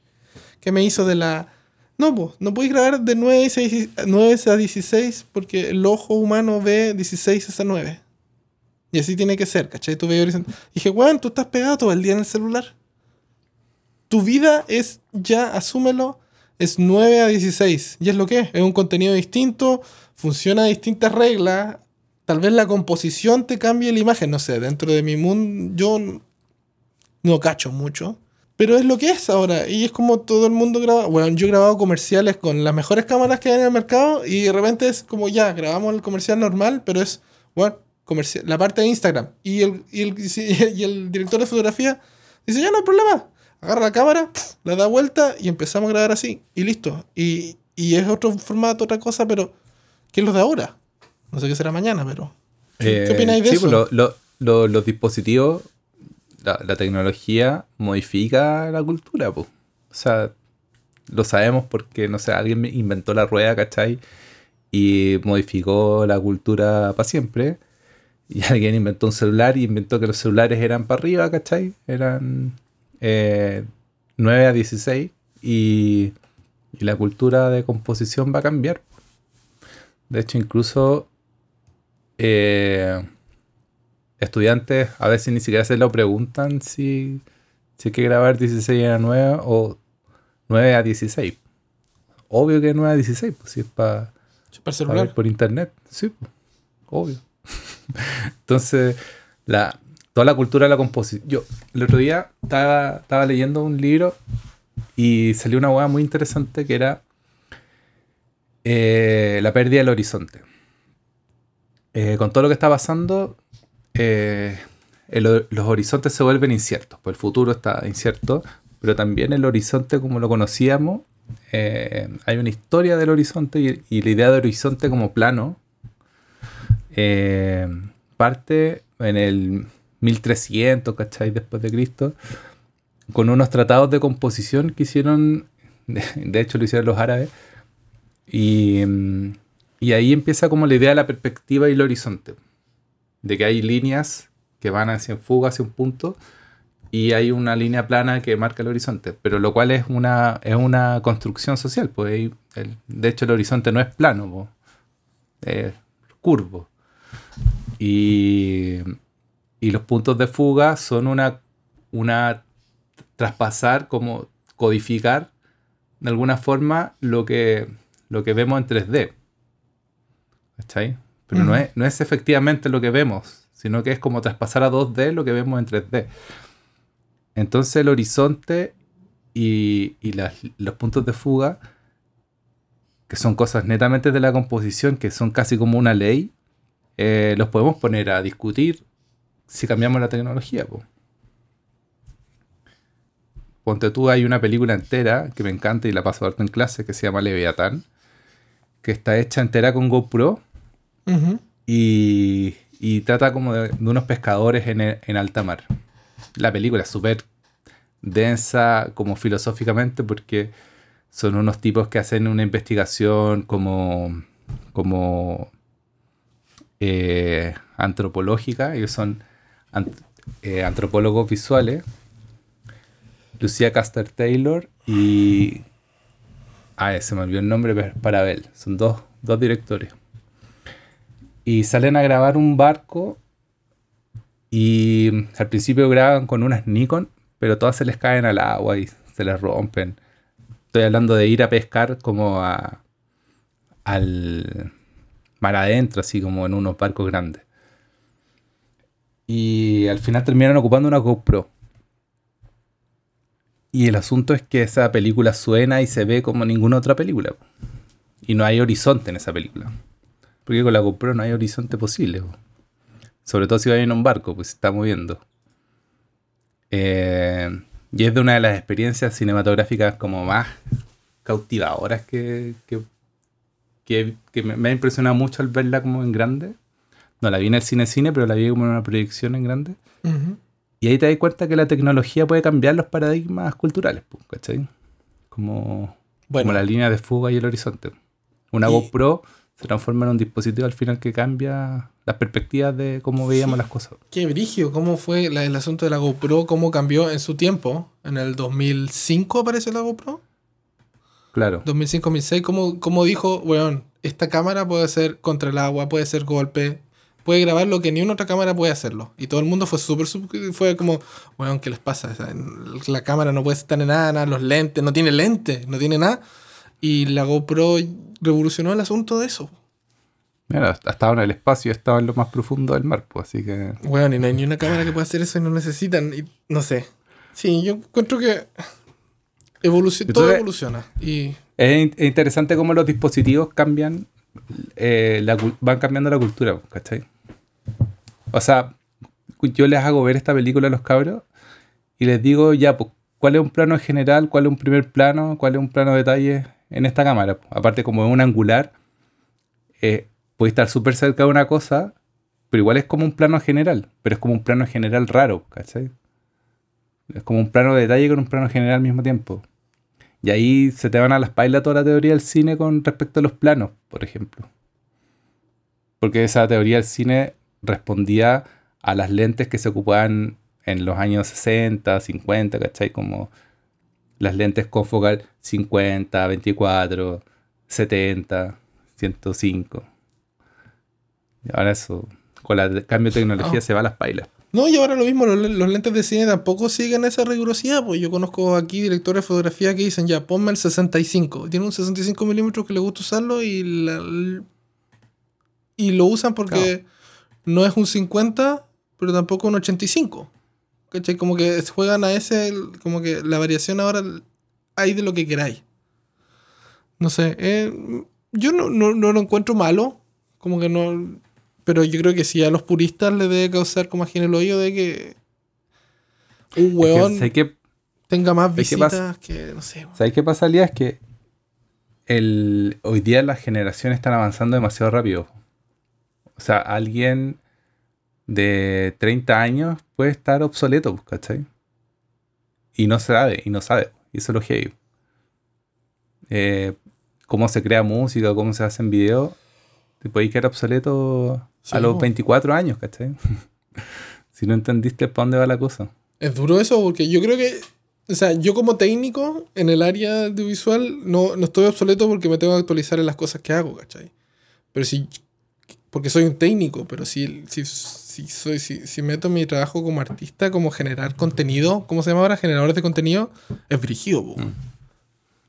que me hizo de la... No, pues, no podéis grabar de 9, a 6 9 a 16 porque el ojo humano ve 16 a 9. Y así tiene que ser, ¿cachai? Tú veis horizontal. Dije, weón, tú estás pegado todo el día en el celular tu vida es ya, asúmelo, es 9 a 16. Y es lo que es. Es un contenido distinto, funciona a distintas reglas. Tal vez la composición te cambie la imagen. No sé, dentro de mi mundo yo no cacho mucho. Pero es lo que es ahora. Y es como todo el mundo graba. Bueno, yo he grabado comerciales con las mejores cámaras que hay en el mercado. Y de repente es como ya, grabamos el comercial normal, pero es, bueno, comercial, la parte de Instagram. Y el, y el, y el director de fotografía dice, ya no hay problema agarra la cámara, la da vuelta y empezamos a grabar así. Y listo. Y, y es otro formato, otra cosa, pero ¿qué es lo de ahora? No sé qué será mañana, pero. ¿Qué, qué Eh, opináis de sí, eso? pues, lo- lo- lo- los dispositivos, la, la tecnología modifica la cultura, pues. O sea, lo sabemos porque, no sé, alguien inventó la rueda, ¿cachai? Y modificó la cultura para siempre. Y alguien inventó un celular y inventó que los celulares eran para arriba, ¿cachai? Eran eh, 9 a 16 y, y la cultura de composición va a cambiar. De hecho, incluso eh, estudiantes a veces ni siquiera se lo preguntan si, si hay que grabar 16 a 9 o 9 a 16. Obvio que 9 a 16, pues si es para Para el celular. por internet. Sí, pues, obvio. Entonces, la, toda la cultura de la composición. Yo el otro día estaba, estaba leyendo un libro y salió una hueá muy interesante que era eh, la pérdida del horizonte. Eh, con todo lo que está pasando, eh, los horizontes se vuelven inciertos, pues el futuro está incierto, pero también el horizonte como lo conocíamos, eh, hay una historia del horizonte y, y la idea del horizonte como plano eh, parte en el 1300, ¿cachai? Después de Cristo, con unos tratados de composición que hicieron, de, de hecho lo hicieron los árabes, y, y ahí empieza como la idea de la perspectiva y el horizonte, de que hay líneas que van hacia fuga, hacia un punto, y hay una línea plana que marca el horizonte, pero lo cual es una, es una construcción social, pues el- de hecho el horizonte no es plano, es curvo. Y, Y los puntos de fuga son una, una traspasar, como codificar de alguna forma lo que, lo que vemos en 3D. ¿Cachai? Pero no, es, no es efectivamente lo que vemos, sino que es como traspasar a 2D lo que vemos en 3D. Entonces el horizonte y, y las- los puntos de fuga, que son cosas netamente de la composición, que son casi como una ley, eh, los podemos poner a discutir si cambiamos la tecnología. po. Ponte tú, hay una película entera que me encanta y la paso harto en clase que se llama Leviatán, que está hecha entera con GoPro Y, y trata como de, unos pescadores en, en alta mar. La película es súper densa como filosóficamente porque son unos tipos que hacen una investigación como, como eh, antropológica. Ellos son eh, antropólogos visuales. Lucía Caster Taylor y... Ah, se me olvidó el nombre, pero es. Son dos, dos directores. Y salen a grabar un barco y al principio graban con unas Nikon, pero todas se les caen al agua y se les rompen. Estoy hablando de ir a pescar como a, al mar adentro, así como en unos barcos grandes. Y al final terminan ocupando una GoPro. Y el asunto es que esa película suena y se ve como ninguna otra película. Y no hay horizonte en esa película. Porque con la GoPro no hay horizonte posible. po. Sobre todo si va en un barco, pues se está moviendo. Eh, y es de una de las experiencias cinematográficas como más cautivadoras que, que, que- que me, me ha impresionado mucho al verla como en grande. No la vi en el cine cine, pero la vi como en una proyección en grande. Ujú. Y ahí te das cuenta que la tecnología puede cambiar los paradigmas culturales, ¿cachai? Como, Bueno, como la línea de fuga y el horizonte. Una Y- GoPro se transforma en un dispositivo al final que cambia las perspectivas de cómo veíamos las cosas. qué brigio, cómo fue la- el asunto de la GoPro, cómo cambió en su tiempo. En el 2005 apareció la GoPro. Claro. 2005-2006, cómo, cómo dijo, weón, esta cámara puede ser contra el agua, puede ser golpe, puede grabar lo que ni una otra cámara puede hacerlo. Y todo el mundo fue súper, fue como, weón, ¿qué les pasa? O sea, la cámara no puede estar en nada, nada, los lentes, no tiene lentes, no tiene nada. Y la GoPro revolucionó el asunto de eso. Mira, estaba en el espacio, estaba en lo más profundo del mar, pues, así que... Weón, y no hay ni una cámara que pueda hacer eso y no necesitan. Y no sé. Sí, yo encuentro que evolucion- todo evoluciona. Y Es in- es interesante cómo los dispositivos cambian, eh, la van cambiando la cultura, ¿cachai? O sea, yo les hago ver esta película a los cabros y les digo, ya, pues, ¿cuál es un plano general? ¿Cuál es un primer plano? ¿Cuál es un plano de detalle en esta cámara? Aparte, como es un angular, eh, puede estar súper cerca de una cosa, pero igual es como un plano general, pero es como un plano general raro, ¿cachai? Es como un plano de detalle con un plano general al mismo tiempo. Y ahí se te van a las pailas toda la teoría del cine con respecto a los planos, por ejemplo. Porque esa teoría del cine respondía a las lentes que se ocupaban en los años 60, 50, ¿cachai? Como las lentes con focal 50, 24, 70, 105. Y ahora eso, con el cambio de tecnología Ah. se va a las pailas. No, y ahora lo mismo, los, los lentes de cine tampoco siguen esa rigurosidad, pues yo conozco aquí directores de fotografía que dicen, ya, ponme el 65. Tiene un 65 milímetros que le gusta usarlo y, la- y lo usan porque no es un 50, pero tampoco un 85. ¿Cachai? Como que juegan a ese, como que la variación ahora hay de lo que queráis. No sé, eh, yo no, no, no lo encuentro malo, como que no... Pero yo creo que sí a los puristas le debe causar como aquí en el hoyo de que un Es que, weón ¿sabes qué? tenga más visitas que, no sé. ¿Sabes qué pasa, Lía? Es que el, hoy día las generaciones están avanzando demasiado rápido. O sea, alguien de 30 años puede estar obsoleto, ¿cachai? Y no sabe, y no sabe. Y eso es lo heavy. Eh, cómo se crea música, cómo se hacen videos, te puedes quedar obsoleto Sí, a los po. 24 años, ¿cachai? si no entendiste para dónde va la cosa. Es duro eso porque yo creo que, o sea, yo como técnico en el área audiovisual no, no estoy obsoleto porque me tengo que actualizar en las cosas que hago, ¿cachai? Pero si, porque soy un técnico, pero si, si, si, soy, si, si meto mi trabajo como artista, como generar contenido, ¿cómo se llama ahora? Generadores de contenido, es brígido. Mm.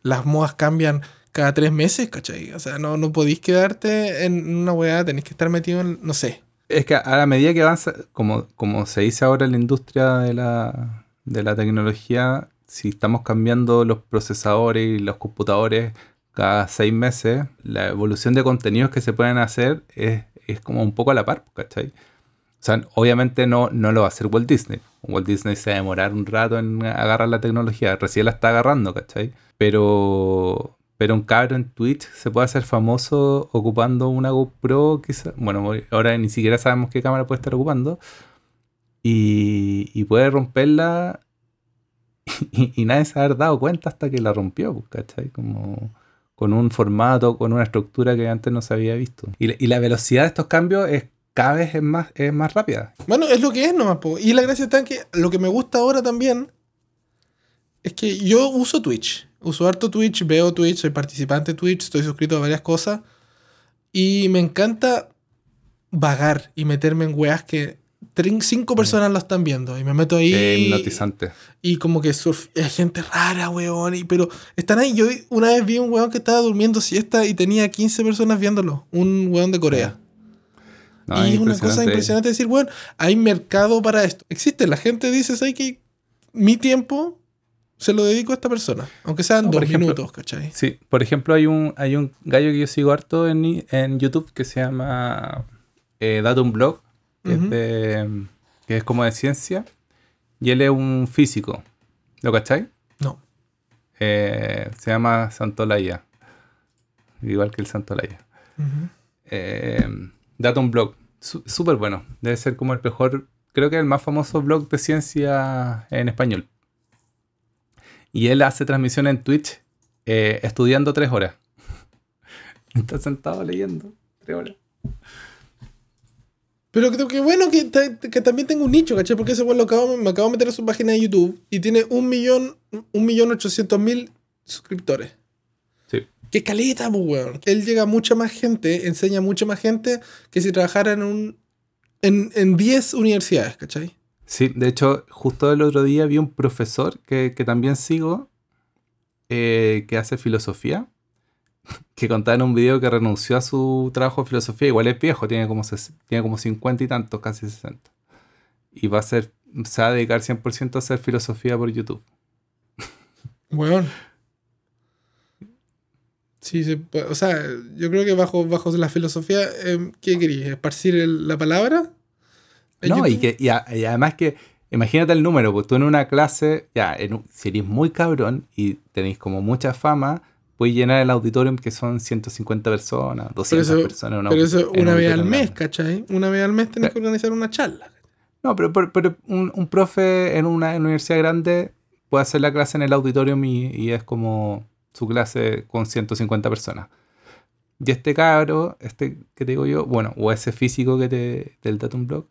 Las modas cambian cada tres meses, ¿cachai? O sea, no, no podéis quedarte en una weá, tenéis que estar metido en, no sé. Es que a la medida que avanza, como, como se dice ahora en la industria de la, de la tecnología, si estamos cambiando los procesadores y los computadores cada seis meses, la evolución de contenidos que se pueden hacer es, es como un poco a la par, ¿cachai? O sea, obviamente no, no lo va a hacer Walt Disney. Walt Disney se va a demorar un rato en agarrar la tecnología, recién la está agarrando, ¿cachai? Pero, pero un cabro en Twitch se puede hacer famoso ocupando una GoPro, quizá, bueno, ahora ni siquiera sabemos qué cámara puede estar ocupando, y, y puede romperla y, nadie se ha dado cuenta hasta que la rompió, ¿cachai? Como con un formato, con una estructura que antes no se había visto. Y, y la velocidad de estos cambios es cada vez es más, es más rápida. Bueno, es lo que es nomás, po. Y la gracia está en que lo que me gusta ahora también es que yo uso Twitch. Uso harto Twitch, veo Twitch, soy participante de Twitch, estoy suscrito a varias cosas. Y me encanta vagar y meterme en weas que cinco personas lo están viendo. Y me meto ahí. Es hipnotizante. Y como que surf- hay gente rara, weón. Y, pero están ahí. Yo una vez vi un weón que estaba durmiendo siesta y tenía 15 personas viéndolo. Un weón de Corea. No, y es una cosa impresionante. decir, bueno, hay mercado para esto. Existe, la gente dice, ¿sabes que Mi tiempo se lo dedico a esta persona. Aunque sean No, dos ejemplo- minutos, ¿cachai? Sí, por ejemplo, hay un, hay un gallo que yo sigo harto en, en YouTube que se llama eh, Datum Blog, que, es de- que es como de ciencia, y él es un físico. ¿Lo cachai? No. Eh, se llama Santolaya. Igual que el Santolaya. Ujú. Eh, Datum Blog. Súper bueno. Debe ser como el mejor, creo que el más famoso blog de ciencia en español. Y él hace transmisión en Twitch eh, estudiando tres horas. Está sentado leyendo tres horas. Pero creo que bueno que, ta- que también tengo un nicho, ¿cachai? Porque ese weón lo acabo, me acabo de meter a su página de YouTube y tiene un millón, un millón ochocientos mil suscriptores. Qué caleta, pues, weón. Él llega a mucha más gente, enseña a mucha más gente que si trabajara en un. en, en 10 universidades, ¿cachai? Sí, de hecho, justo el otro día vi un profesor que, que también sigo, eh, que hace filosofía, que contaba en un video que renunció a su trabajo de filosofía. Igual es viejo, tiene como, ses- tiene como 50 y tantos, casi 60. Y va a ser, se va a dedicar 100% a hacer filosofía por YouTube. Weón. Sí, sí, o sea, yo creo que bajo, bajo la filosofía, eh, ¿qué querías? ¿Esparcir el- la palabra? ¿En No, y, que, y, a- y además que, imagínate el número, pues tú en una clase, ya, en si eres muy cabrón y tenéis como mucha fama, puedes llenar el auditorium que son 150 personas, 200 eso- personas. en un Pero eso en un una vez al mes. ¿cachai? Una vez al mes tenés que organizar una charla. No, pero, pero, pero un, un profe en una universidad grande puede hacer la clase en el auditorium y, y es como su clase con 150 personas. Y este cabro, este que te digo yo, bueno, o ese físico que te, del Datum Blog,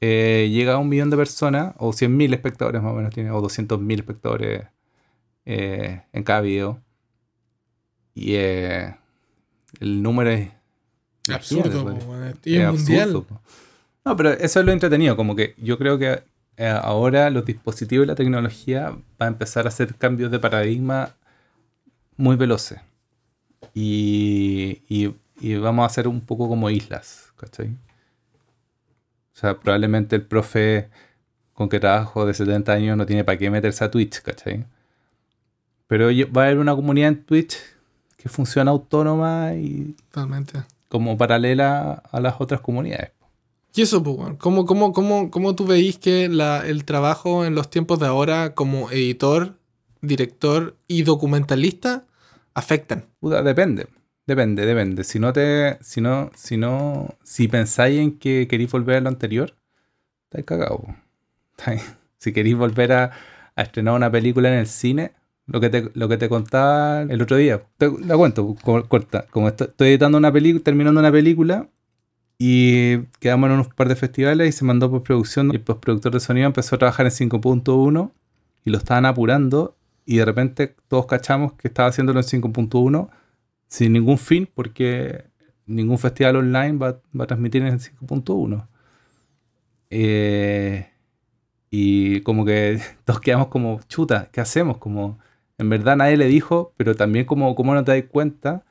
eh, llega a un millón de personas, o 100.000 espectadores más o menos tiene, o 200.000 espectadores eh, en cada video. Y eh, el número es... Absurdo, po, pues. weón. Y Es mundial. absurdo, po. No, pero eso es lo entretenido, como que yo creo que ahora los dispositivos y la tecnología va a empezar a hacer cambios de paradigma muy veloces. Y, y- y vamos a hacer un poco como islas, ¿cachai? O sea, probablemente el profe con que trabajo de 70 años no tiene para qué meterse a Twitch, ¿cachai? Pero va a haber una comunidad en Twitch que funciona autónoma y Totalmente. como paralela a las otras comunidades. Y eso, pues. ¿Cómo, cómo, cómo, cómo tú veis que la- el trabajo en los tiempos de ahora como editor, director y documentalista afectan? Depende, depende, depende. Si no te, si no, si no, si pensáis en que queréis volver a lo anterior, estáis. Estáis- Si queréis volver a, estrenar una película en el cine, lo que te, lo que te contaba el otro día, te la cuento, co- corta. Como esto- estoy editando una película, terminando una película, y quedamos en unos par de festivales y se mandó postproducción. El postproductor de sonido empezó a trabajar en 5.1 y lo estaban apurando. Y de repente todos cachamos que estaba haciéndolo en 5.1 sin ningún fin, porque ningún festival online va, va a transmitir en 5.1. Eh, y como que todos quedamos como, chuta, ¿qué hacemos? Como, en verdad nadie le dijo, pero también como, como no te das cuenta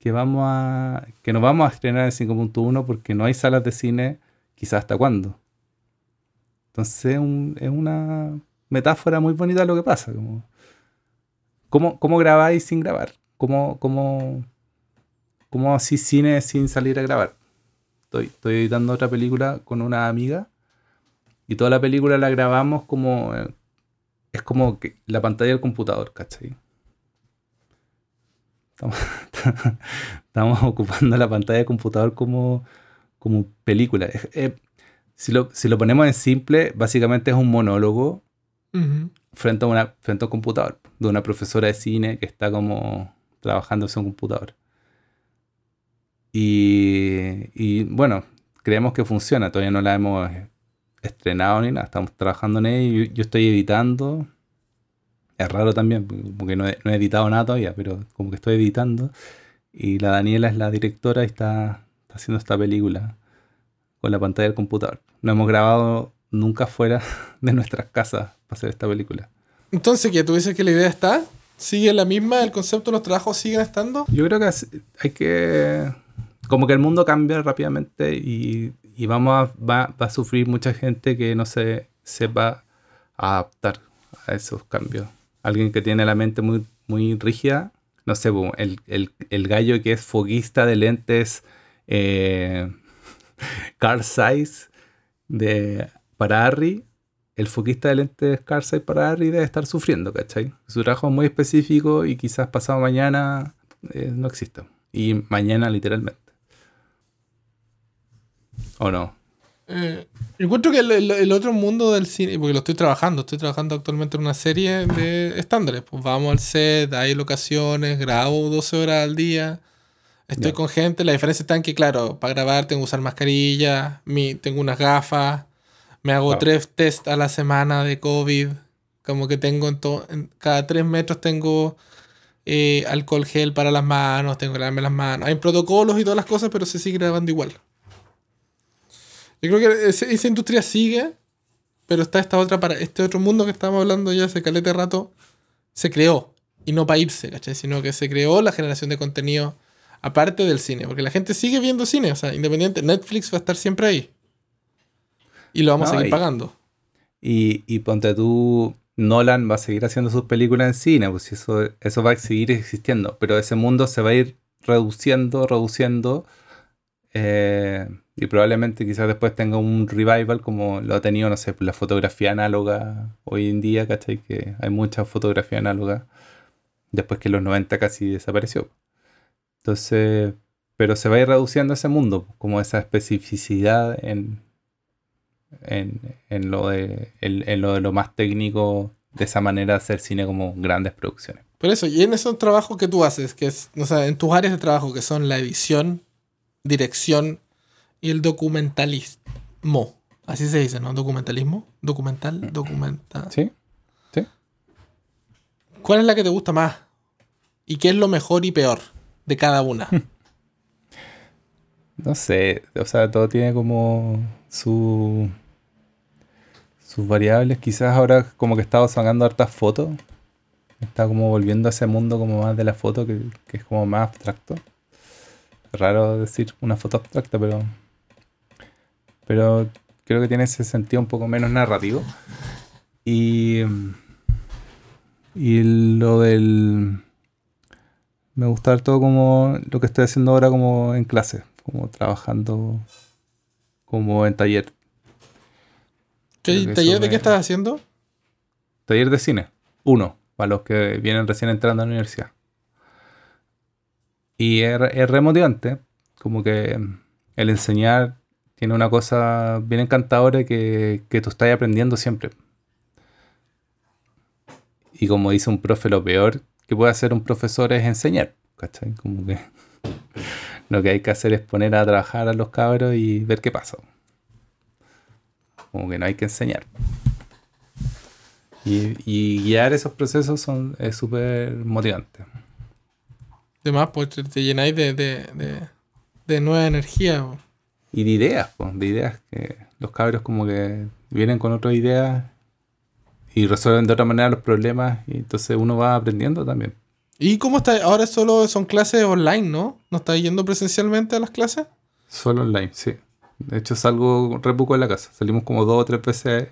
que, vamos a, que nos vamos a estrenar en 5.1 porque no hay salas de cine quizás hasta cuándo. Entonces es una metáfora muy bonita lo que pasa. Como, ¿cómo, ¿Cómo grabáis sin grabar? ¿Cómo, cómo, cómo así cine sin salir a grabar? Estoy, estoy editando otra película con una amiga y toda la película la grabamos como. Eh, es como que la pantalla del computador, ¿cachai? Estamos, ocupando la pantalla del computador como, como película. Eh, si, lo, ponemos en simple, básicamente es un monólogo frente, a una, frente a un computador, de una profesora de cine que está como trabajando en un computador. Y, y bueno, creemos que funciona, todavía no la hemos estrenado ni nada, estamos trabajando en ello, yo, estoy editando. Es raro también, porque no he, no he, editado nada todavía, pero como que estoy editando. Y la Daniela es la directora y está, haciendo esta película con la pantalla del computador. No hemos grabado nunca fuera de nuestras casas hacer esta película. Entonces, ¿qué? ¿Tú dices que la idea está? ¿Sigue la misma? ¿El concepto de los trabajos siguen estando? Yo creo que hay que... Como que el mundo cambia rápidamente y y vamos a, va, a sufrir mucha gente que no se sepa adaptar a esos cambios. Alguien que tiene la mente muy, muy rígida, no sé, el, gallo que es foguista de lentes eh, car size de, para Harry, el foquista de lentes car size para Harry debe estar sufriendo, ¿cachai? Su trabajo es muy específico y quizás pasado mañana eh, no exista. Y mañana literalmente. ¿O no? Eh, encuentro que el, otro mundo del cine, porque lo estoy trabajando, estoy trabajando actualmente en una serie de estándares. Pues vamos al set, hay locaciones, grabo 12 horas al día, estoy con gente. La diferencia está en que, claro, para grabar tengo que usar mascarilla, mi, tengo unas gafas, me hago tres test a la semana de COVID. Como que tengo en, en cada tres metros tengo eh, alcohol gel para las manos, tengo que lavarme las manos. Hay protocolos y todas las cosas, pero se sigue grabando igual. Yo creo que esa, industria sigue, pero está esta otra para este otro mundo que estábamos hablando ya hace calete rato, se creó. Y no para irse, ¿cachai? Sino que se creó la generación de contenido aparte del cine. Porque la gente sigue viendo cine, o sea, independiente. Netflix va a estar siempre ahí. Y lo vamos a seguir pagando. Y, y ponte tú, Nolan va a seguir haciendo sus películas en cine, pues eso, eso va a seguir existiendo. Pero ese mundo se va a ir reduciendo, reduciendo. Eh, y probablemente quizás después tenga un revival como lo ha tenido, no sé, la fotografía análoga hoy en día, ¿cachai? Que hay mucha fotografía análoga después que en los 90 casi desapareció. Entonces, pero se va a ir reduciendo ese mundo, como esa especificidad en, en, lo, de, en, lo de lo más técnico, de esa manera hacer cine como grandes producciones. Por eso, y en esos trabajos que tú haces, que es, o sea, en tus áreas de trabajo, que son la edición, dirección y el documentalismo. Así se dice, ¿no? Documentalismo. Documental, mm. documental. Sí. Sí. ¿Cuál es la que te gusta más? ¿Y qué es lo mejor y peor de cada una? No sé, o sea, todo tiene como su sus variables. Quizás ahora como que estaba sacando hartas fotos. Está como volviendo a ese mundo como más de la foto que, que es como más abstracto. Raro decir una foto abstracta, pero pero creo que tiene ese sentido un poco menos narrativo. Y, y lo del... Me gusta todo como lo que estoy haciendo ahora como en clase, como trabajando como en taller. ¿Qué taller de qué estás haciendo? Taller de cine, uno, para los que vienen recién entrando a la universidad. Y es, es remotivante, como que el enseñar tiene una cosa bien encantadora que, que tú estás aprendiendo siempre. Y como dice un profe, lo peor que puede hacer un profesor es enseñar. ¿Cachai? Como que lo que hay que hacer es poner a trabajar a los cabros y ver qué pasa. Como que no hay que enseñar. Y, guiar esos procesos son, es súper motivante. Además, pues te, llenáis de, de, de, de nueva energía y de ideas, pues, de ideas que, los cabros como que vienen con otras ideas y resuelven de otra manera los problemas y entonces uno va aprendiendo también. ¿Y cómo está? Ahora solo son clases online, ¿no? ¿No estás yendo presencialmente a las clases? Solo online, sí. De hecho salgo re poco de la casa. Salimos como dos o tres veces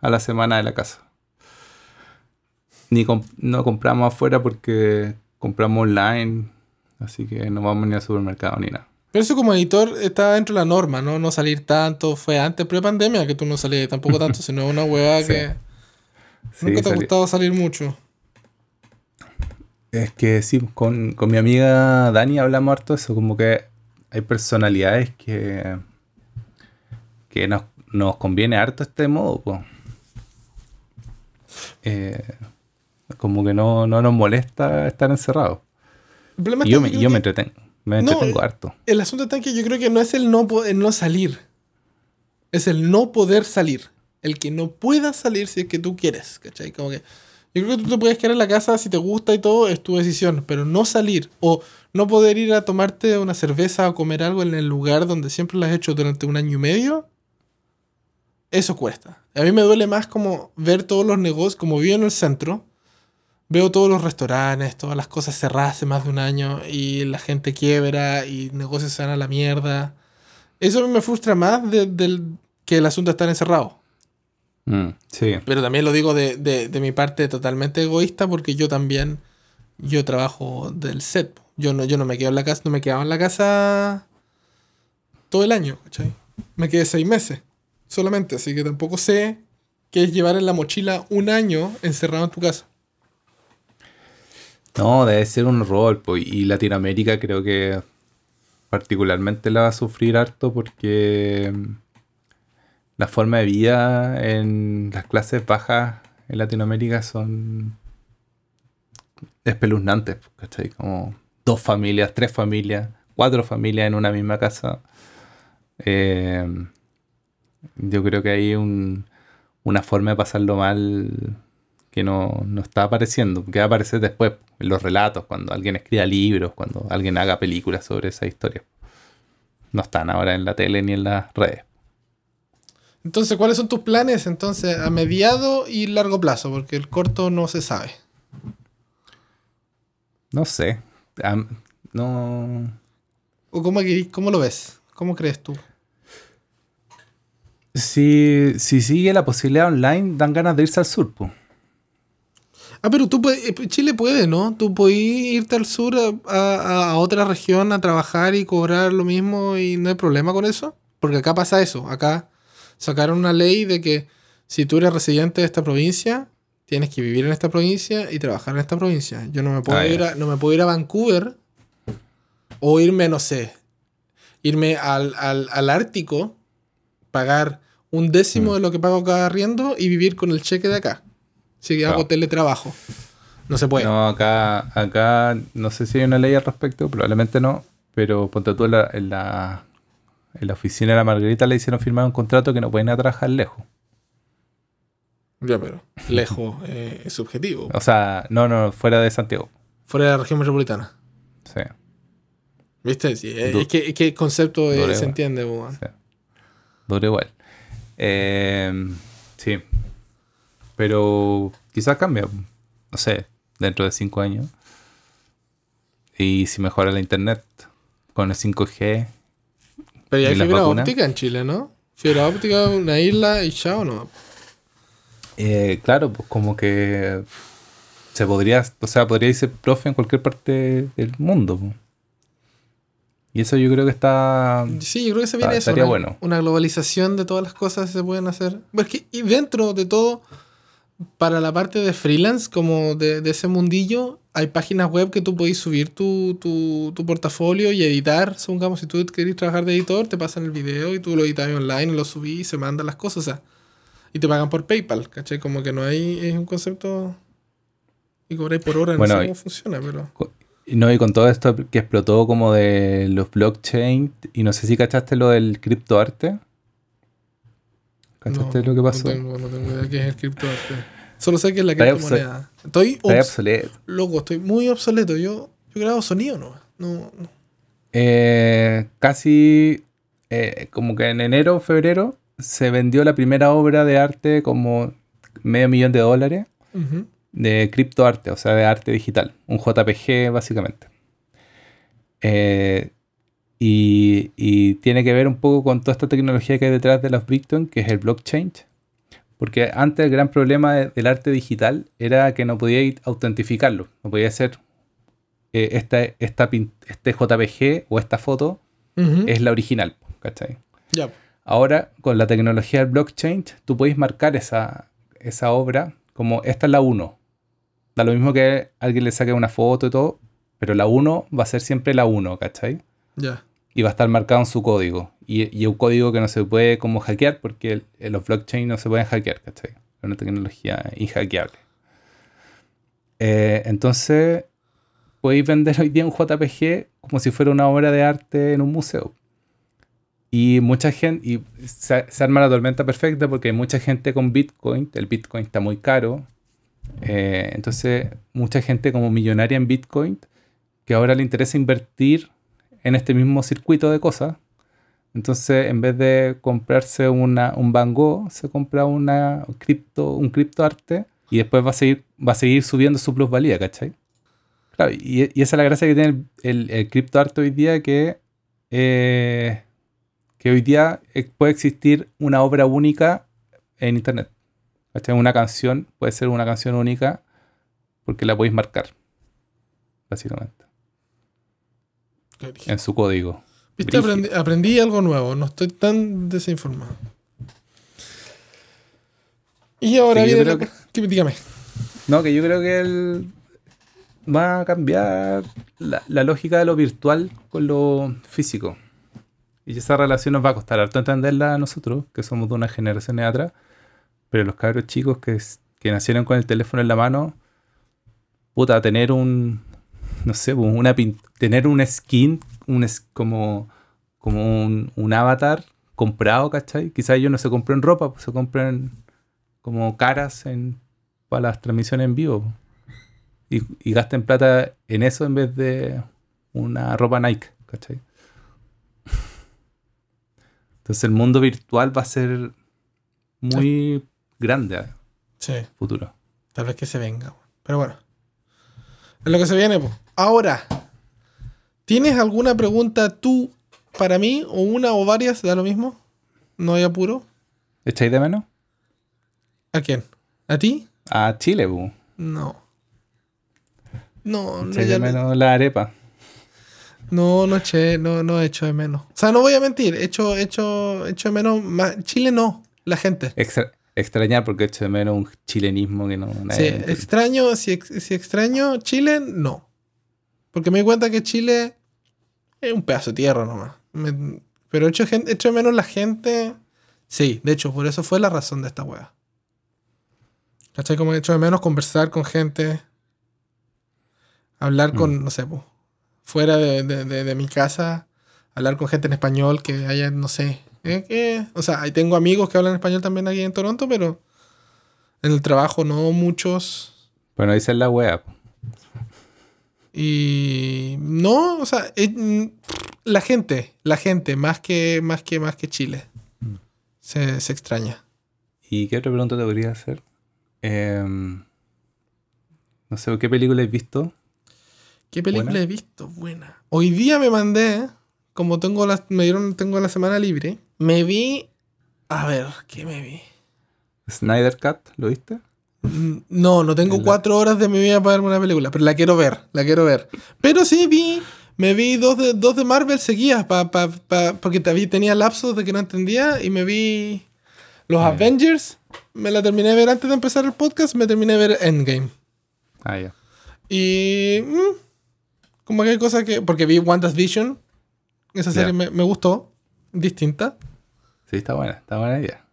a la semana de la casa. Ni no compramos afuera porque compramos online, así que no vamos ni al supermercado ni nada. Pero eso como editor está dentro de la norma, ¿no? No salir tanto. Fue antes pre-pandemia que tú no salías tampoco tanto, sino una hueá que... Nunca te ha gustado salir mucho. Es que sí, con, con, mi amiga Dani hablamos harto de eso, como que hay personalidades que, que nos, nos conviene harto este modo, pues. como que no, no, nos molesta estar encerrados. yo, me, yo me entretengo, me entretengo harto. El asunto está en que yo creo que no es el no, el no salir, es el no poder salir. El que no pueda salir si es que tú quieres, ¿cachai? Como que yo creo que tú te puedes quedar en la casa si te gusta y todo, es tu decisión, pero no salir o no poder ir a tomarte una cerveza o comer algo en el lugar donde siempre lo has hecho durante un año y medio, eso cuesta. A mí me duele más como ver todos los negocios, como vivo en el centro, veo todos los restaurantes, todas las cosas cerradas hace más de un año y la gente quiebra y negocios se van a la mierda. Eso a mí me frustra más del que el asunto de estar encerrado. Mm, sí. Pero también lo digo de, mi parte totalmente egoísta porque yo también, yo trabajo del set. Yo no, yo no me quedo en la casa, no me quedaba en la casa todo el año, ¿cachai? Me quedé seis meses solamente, así que tampoco sé qué es llevar en la mochila un año encerrado en tu casa. No, debe ser un rol, y Latinoamérica creo que particularmente la va a sufrir harto porque la forma de vida en las clases bajas en Latinoamérica son espeluznantes, ¿cachai? Como dos familias, tres familias, cuatro familias en una misma casa. Eh, yo creo que hay una forma de pasarlo mal que no, no, está apareciendo, que va a aparecer después en los relatos, cuando alguien escriba libros, cuando alguien haga películas sobre esa historia. No están ahora en la tele ni en las redes. Entonces, ¿cuáles son tus planes entonces a mediado y largo plazo? Porque el corto no se sabe. No sé. no. ¿O cómo, cómo, lo ves? ¿Cómo crees tú? Si, si sigue la posibilidad online, dan ganas de irse al sur, Ah, pero tú puedes, eh, Chile puede, ¿no? Tú puedes irte al sur a, a, otra región a trabajar y cobrar lo mismo y no hay problema con eso. Porque acá pasa eso. Acá sacaron una ley de que si tú eres residente de esta provincia, tienes que vivir en esta provincia y trabajar en esta provincia. Yo no me puedo, ah, ir, a, no me puedo ir a Vancouver o irme, no sé, irme al, Ártico, pagar un décimo mm. de lo que pago cada arriendo y vivir con el cheque de acá. Si hago teletrabajo. No se puede. No, acá, acá no sé si hay una ley al respecto, probablemente no, pero ponte tú en la en la oficina de la Margarita le hicieron firmar un contrato que no pueden ir a trabajar lejos. Ya, pero lejos eh, es subjetivo. O sea, no, no, fuera de Santiago. Fuera de la región metropolitana. Sí. ¿Viste? Sí, es, que, el concepto se entiende, sí. Dura igual. Eh, sí. Pero quizás cambie. No sé, dentro de cinco años. Y si mejora la internet con el 5G pero ya hay fibra óptica en Chile, ¿no? Fibra óptica, una isla y chao, ¿no? Eh, claro, pues como que se podría, o sea, podría irse profe en cualquier parte del mundo. Y eso yo creo que está. Sí, yo creo que se viene eso. Una, bueno. una globalización de todas las cosas que se pueden hacer. y dentro de todo, para la parte de freelance, como de, de ese mundillo, hay páginas web que tú podés subir tu, tu, tu portafolio y editar. Supongamos, si tú querés trabajar de editor, te pasan el video y tú lo editas online, lo subís y se mandan las cosas. O sea, y te pagan por PayPal, ¿cachai? Como que no hay, es un concepto. Y cobráis por hora, no sé cómo funciona, pero. No, y con todo esto que explotó como de los blockchain, y no sé si cachaste lo del criptoarte. ¿Cachaste lo que pasó? No tengo, no tengo idea qué es el criptoarte. Solo sé que es la criptomoneda. Estoy obsoleto. Loco, estoy muy obsoleto. Yo, yo grabo sonido, ¿no? No, Eh, casi eh, como que en enero, febrero, se vendió la primera obra de arte como medio millón de dólares Ujú. De criptoarte, o sea, de arte digital, un JPG básicamente. Eh, y, y tiene que ver un poco con toda esta tecnología que hay detrás de los Bitcoin, que es el blockchain. Porque antes el gran problema de- del arte digital era que no podíais autentificarlo, no podía ser eh, esta, esta este JPG o esta foto es la original, ¿cachai? Ahora, con la tecnología del blockchain, tú puedes marcar esa, esa obra como esta es la 1. Da lo mismo que alguien le saque una foto y todo, pero la 1 va a ser siempre la 1, ¿cachai? Ya. Y va a estar marcado en su código. Y, y un código que no se puede como hackear porque el- los blockchain no se pueden hackear, ¿cachai? Es una tecnología inhackeable. Eh, entonces, podéis vender hoy día un JPG como si fuera una obra de arte en un museo. Y mucha gente, y se, se arma la tormenta perfecta porque hay mucha gente con Bitcoin, el Bitcoin está muy caro. Eh, entonces, mucha gente como millonaria en Bitcoin que ahora le interesa invertir en este mismo circuito de cosas. Entonces, en vez de comprarse una, un Van Gogh, se compra una cripto, un criptoarte y después va a seguir, va a seguir subiendo su plusvalía, ¿cachai? Claro, y, esa es la gracia que tiene el, el, el criptoarte hoy día, que, eh, que hoy día eh, puede existir una obra única en Internet. ¿Cachai? Una canción puede ser una canción única porque la podéis marcar, básicamente, en su código. ¿Viste? Aprendí, aprendí algo nuevo. No estoy tan desinformado. Y ahora Sí, viene. la- que- que- Dígame. No, que yo creo que él va a cambiar la, la lógica de lo virtual con lo físico. Y esa relación nos va a costar harto entenderla a nosotros, que somos de unas generaciones atrás, pero los cabros chicos que, que nacieron con el teléfono en la mano, puta, tener un, no sé, pues, una tener un skin, un es- como, como un, un avatar comprado, ¿cachai? Quizás ellos no se compren ropa, pues se compren como caras en, para las transmisiones en vivo. Y, y gasten plata en eso en vez de una ropa Nike, ¿cachai? Entonces el mundo virtual va a ser muy grande a Sí, futuro. tal vez que se venga. Pero bueno. Es lo que se viene, pues. Ahora, ¿tienes alguna pregunta tú para mí? ¿O una o varias? ¿Da lo mismo? ¿No hay apuro? ¿Echáis de menos? ¿A quién? ¿A ti? A Chile, bu. No. No, no, Echáis de no- menos la arepa. no, no eché, no, no he hecho de menos. O sea, no voy a mentir, he hecho, he hecho, he hecho de menos más. Chile no, la gente. Extra- extrañar porque echo de menos un chilenismo que no Sí, nadie extraño, si, si extraño Chile, no. Porque me di cuenta que Chile es un pedazo de tierra nomás. Me- pero echo, echo de menos la gente. Sí, de hecho, por eso fue la razón de esta wea. ¿Cachai? Como echo de menos conversar con gente. Hablar con, no sé, fuera de, de- de- de mi casa. Hablar con gente en español que haya, no sé. Eh, que- o sea, ahí tengo amigos que hablan español también aquí en Toronto, pero en el trabajo no muchos. Bueno, esa es la po. Y no, o sea, eh, mm, la gente, la gente, más que, más que, más que Chile. Se, se extraña. ¿Y qué otra pregunta te podría hacer? Em, no sé, ¿qué película has visto? ¿Qué película Buena. he visto? Buena. Hoy día me mandé, como tengo la, me dieron, tengo la semana libre, me vi, a ver, ¿qué me vi? Snyder Cut, ¿lo viste? Mm, No, no tengo cuatro horas de mi vida para verme una película, pero la quiero ver, la quiero ver. Pero sí vi, me vi dos de, dos de Marvel seguidas, pa, pa- pa- porque te- tenía lapsos de que no entendía y me vi los Ah. Avengers, me la terminé de ver antes de empezar el podcast, me terminé de ver Endgame. Ah, ya. Y mm, como que hay cosas que, porque vi WandaVision, esa serie me, me gustó, distinta. Sí, está buena, está buena idea.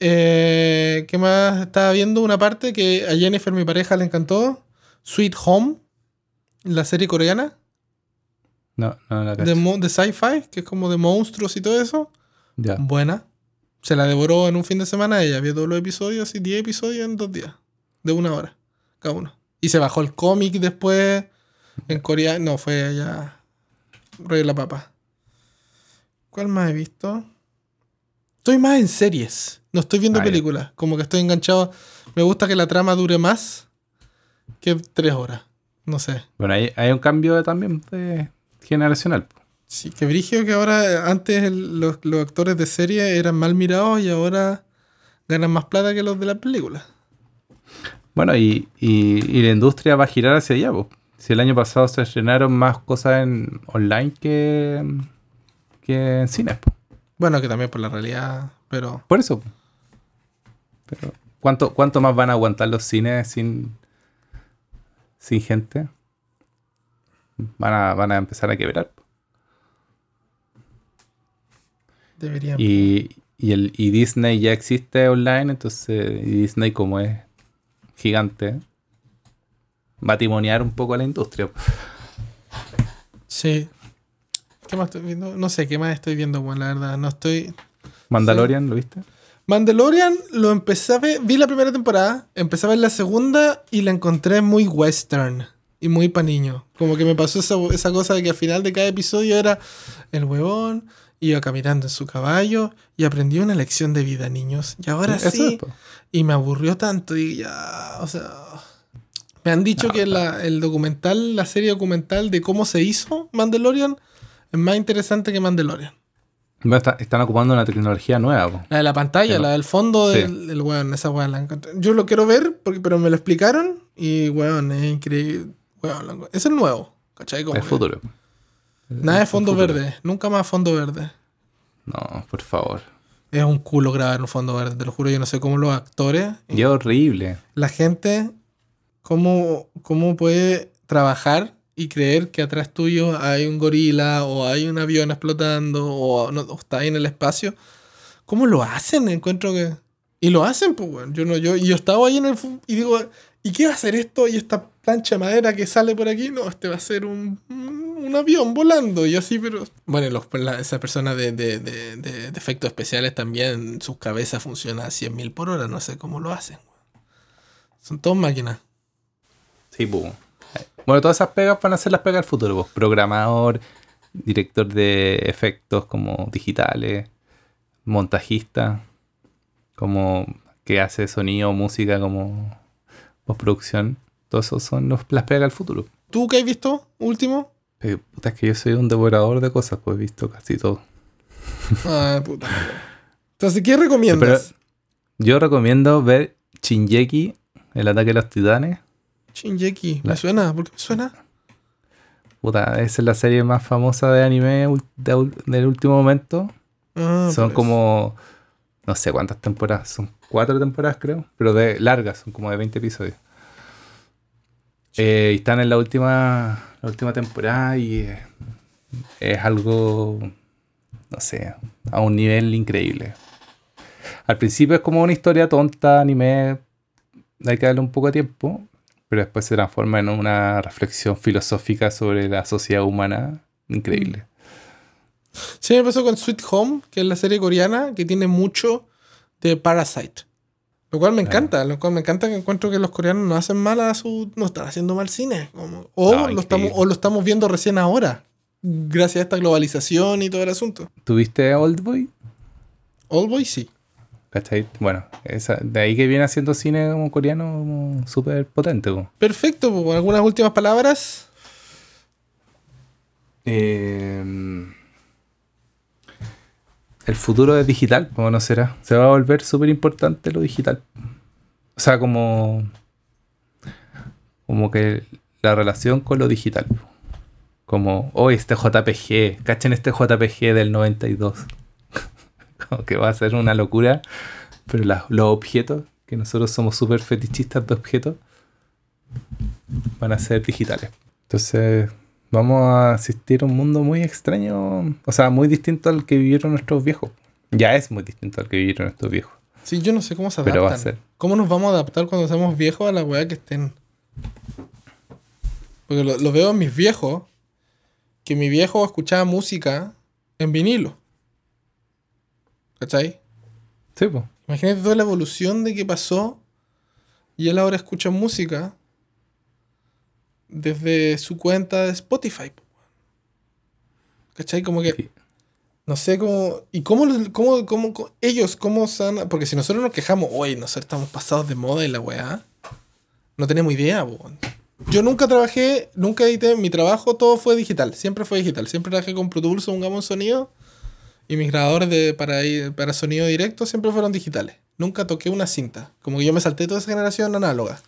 Eh, ¿Qué más? Estaba viendo una parte que a Jennifer, mi pareja, le encantó. Sweet Home, la serie coreana No, no la de, de sci-fi, que es como de monstruos y todo eso. Ya. Buena. Se la devoró en un fin de semana ella. Vio todos los episodios y 10 episodios en dos días. De una hora. Cada uno. Y se bajó el cómic después en Corea. No, fue allá. Rey de la Papa. ¿Cuál más he visto? Estoy más en series. No estoy viendo Ah, películas. Como que estoy enganchado. Me gusta que la trama dure más que tres horas. No sé. Bueno, hay, hay un cambio también de generacional. Sí, que brigio que ahora, antes el- los, los actores de serie eran mal mirados y ahora ganan más plata que los de la película. Bueno, y, y- y la industria va a girar hacia allá. po. Si el año pasado se estrenaron más cosas en online que, que en cines. po. Bueno, que también por la realidad, pero Por eso. Pero, ¿cuánto, ¿Cuánto más van a aguantar los cines sin, sin gente? Van a, van a empezar a quebrar. deberían. Y, y, el, y Disney ya existe online, entonces y Disney como es gigante, va a timonear un poco a la industria. Sí. ¿Qué más estoy viendo? No sé, ¿qué más estoy viendo? Bueno, la verdad, no estoy... Mandalorian, ¿lo viste? Mandalorian lo empecé a ver, vi la primera temporada, empecé a ver la segunda y la encontré muy western y muy pa' niño. Como que me pasó esa, esa cosa de que al final de cada episodio era el huevón, iba caminando en su caballo y aprendió una lección de vida, niños. Y ahora Eso sí, es, y me aburrió tanto y ya, o sea... Me han dicho No, que la- el documental, la serie documental de cómo se hizo Mandalorian es más interesante que Mandalorian. Está- están ocupando una tecnología nueva. po. La de la pantalla, Pero- la del fondo Sí. del, del weón, esa weón la encontré. Yo lo quiero ver, porque, pero me lo explicaron y weón, es increíble. Weón, es el nuevo, ¿cachai? Como El que futuro. Nada de fondo verde, nunca más fondo verde. No, por favor. Es un culo grabar un fondo verde, te lo juro, yo no sé cómo los actores, Y es horrible. la gente, cómo, cómo puede trabajar y creer que atrás tuyo hay un gorila o hay un avión explotando o, no, o está ahí en el espacio. ¿Cómo lo hacen? Encuentro que... Y lo hacen, pues, weón. Yo, no, yo, yo estaba ahí en el... Y digo, ¿y qué va a hacer esto? Y esta plancha de madera que sale por aquí, no, este va a ser un, un avión volando. Y así, pero... Bueno, los, la- esa persona de, de, de, de- efectos especiales también, sus cabezas funcionan a 100.000 por hora. No sé cómo lo hacen. Son todos máquinas. Sí, po. Bueno, todas esas pegas van a ser las pegas del futuro. po. Programador, director de efectos como digitales, montajista, como que hace sonido, música, como postproducción. Todos esos son los- las pegas del futuro. ¿Tú qué has visto último? Pero, puta, es que yo soy un devorador de cosas, pues he visto casi todo. Ah, puta. Entonces, ¿qué recomiendas? Yo recomiendo ver Shinjeki, el ataque de los titanes. Shinjeki. ¿Me La- suena? ¿Por qué me suena? Puta, esa es la serie más famosa de anime de del último momento. Ah, son como, no sé cuántas temporadas, son cuatro temporadas creo, pero de largas, son como de 20 episodios. Eh, y están en la última, la última temporada y eh, es algo, no sé, a un nivel increíble. Al principio es como una historia tonta, anime, hay que darle un poco de tiempo, pero después se transforma en una reflexión filosófica sobre la sociedad humana increíble. Sí, me pasó con Sweet Home, que es la serie coreana que tiene mucho de Parasite. Lo cual me encanta, lo cual me encanta que encuentro que los coreanos no hacen mal a su. no están haciendo mal cine. como- o, No, lo estamos, o lo estamos viendo recién ahora. Gracias a esta globalización y todo el asunto. ¿Tuviste Oldboy? All Boy sí. ¿Cachai? Bueno, esa, de ahí que viene haciendo cine como coreano como súper potente. po. Perfecto, pues, algunas últimas palabras. Eh, el futuro es digital, ¿cómo no será? Se va a volver súper importante lo digital. O sea, como, como que la relación con lo digital. Como, hoy este JPG, cachen este JPG del 92. Como que va a ser una locura, pero la- los objetos, que nosotros somos súper fetichistas de objetos, van a ser digitales. Entonces, vamos a asistir a un mundo muy extraño, o sea, muy distinto al que vivieron nuestros viejos. Ya es muy distinto al que vivieron nuestros viejos. Sí, yo no sé cómo se adaptan. Pero va a ser. ¿Cómo nos vamos a adaptar cuando seamos viejos a la weá que estén? Porque lo, lo veo en mis viejos, que mi viejo escuchaba música en vinilo. ¿Cachai? Sí, pues. Imagínate toda la evolución de que pasó y él ahora escucha música desde su cuenta de Spotify. po, weón. ¿Cachai? Como que Sí. No sé cómo. ¿Y cómo, los- cómo, cómo, cómo- ellos, cómo son? Porque si nosotros nos quejamos, oye, nosotros estamos pasados de moda y la weá. No tenemos idea, po. Yo nunca trabajé, nunca edité, mi trabajo todo fue digital, siempre fue digital. Siempre trabajé con Pro Tools o un Gamon Sonido y mis grabadores de, para, ir- para sonido directo siempre fueron digitales. Nunca toqué una cinta. Como que yo me salté toda esa generación análoga.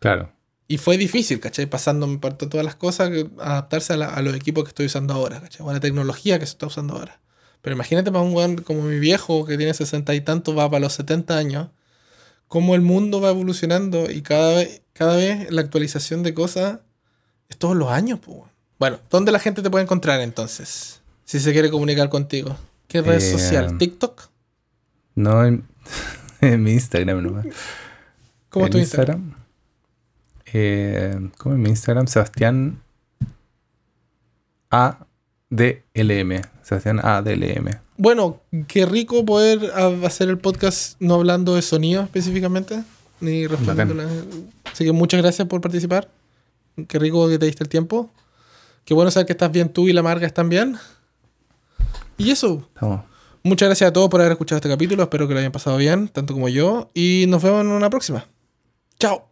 Claro. Y fue difícil, ¿cachai? Pasándome por todas las cosas, que- adaptarse a, la- a los equipos que estoy usando ahora, ¿cachai? O a la tecnología que se está usando ahora. Pero imagínate para un weón como mi viejo, que tiene sesenta y tantos, va para los 70 años, cómo el mundo va evolucionando y cada vez, cada vez la actualización de cosas es todos los años, pues. Bueno, ¿dónde la gente te puede encontrar entonces? Si se quiere comunicar contigo. ¿Qué red Eh, social? ¿TikTok? No en, en mi Instagram nomás. ¿Cómo es tu Instagram? Instagram. Eh, ¿Cómo es mi Instagram? Sebastián ADLM. Sebastián ADLM. Bueno, qué rico poder ha- hacer el podcast no hablando de sonido específicamente, ni respondiendo. Así que muchas gracias por participar. Qué rico que te diste el tiempo. Qué bueno saber que estás bien tú y la Marga están bien. Y eso, Estamos. muchas gracias a todos por haber escuchado este capítulo. Espero que lo hayan pasado bien, tanto como yo. Y nos vemos en una próxima. Chao.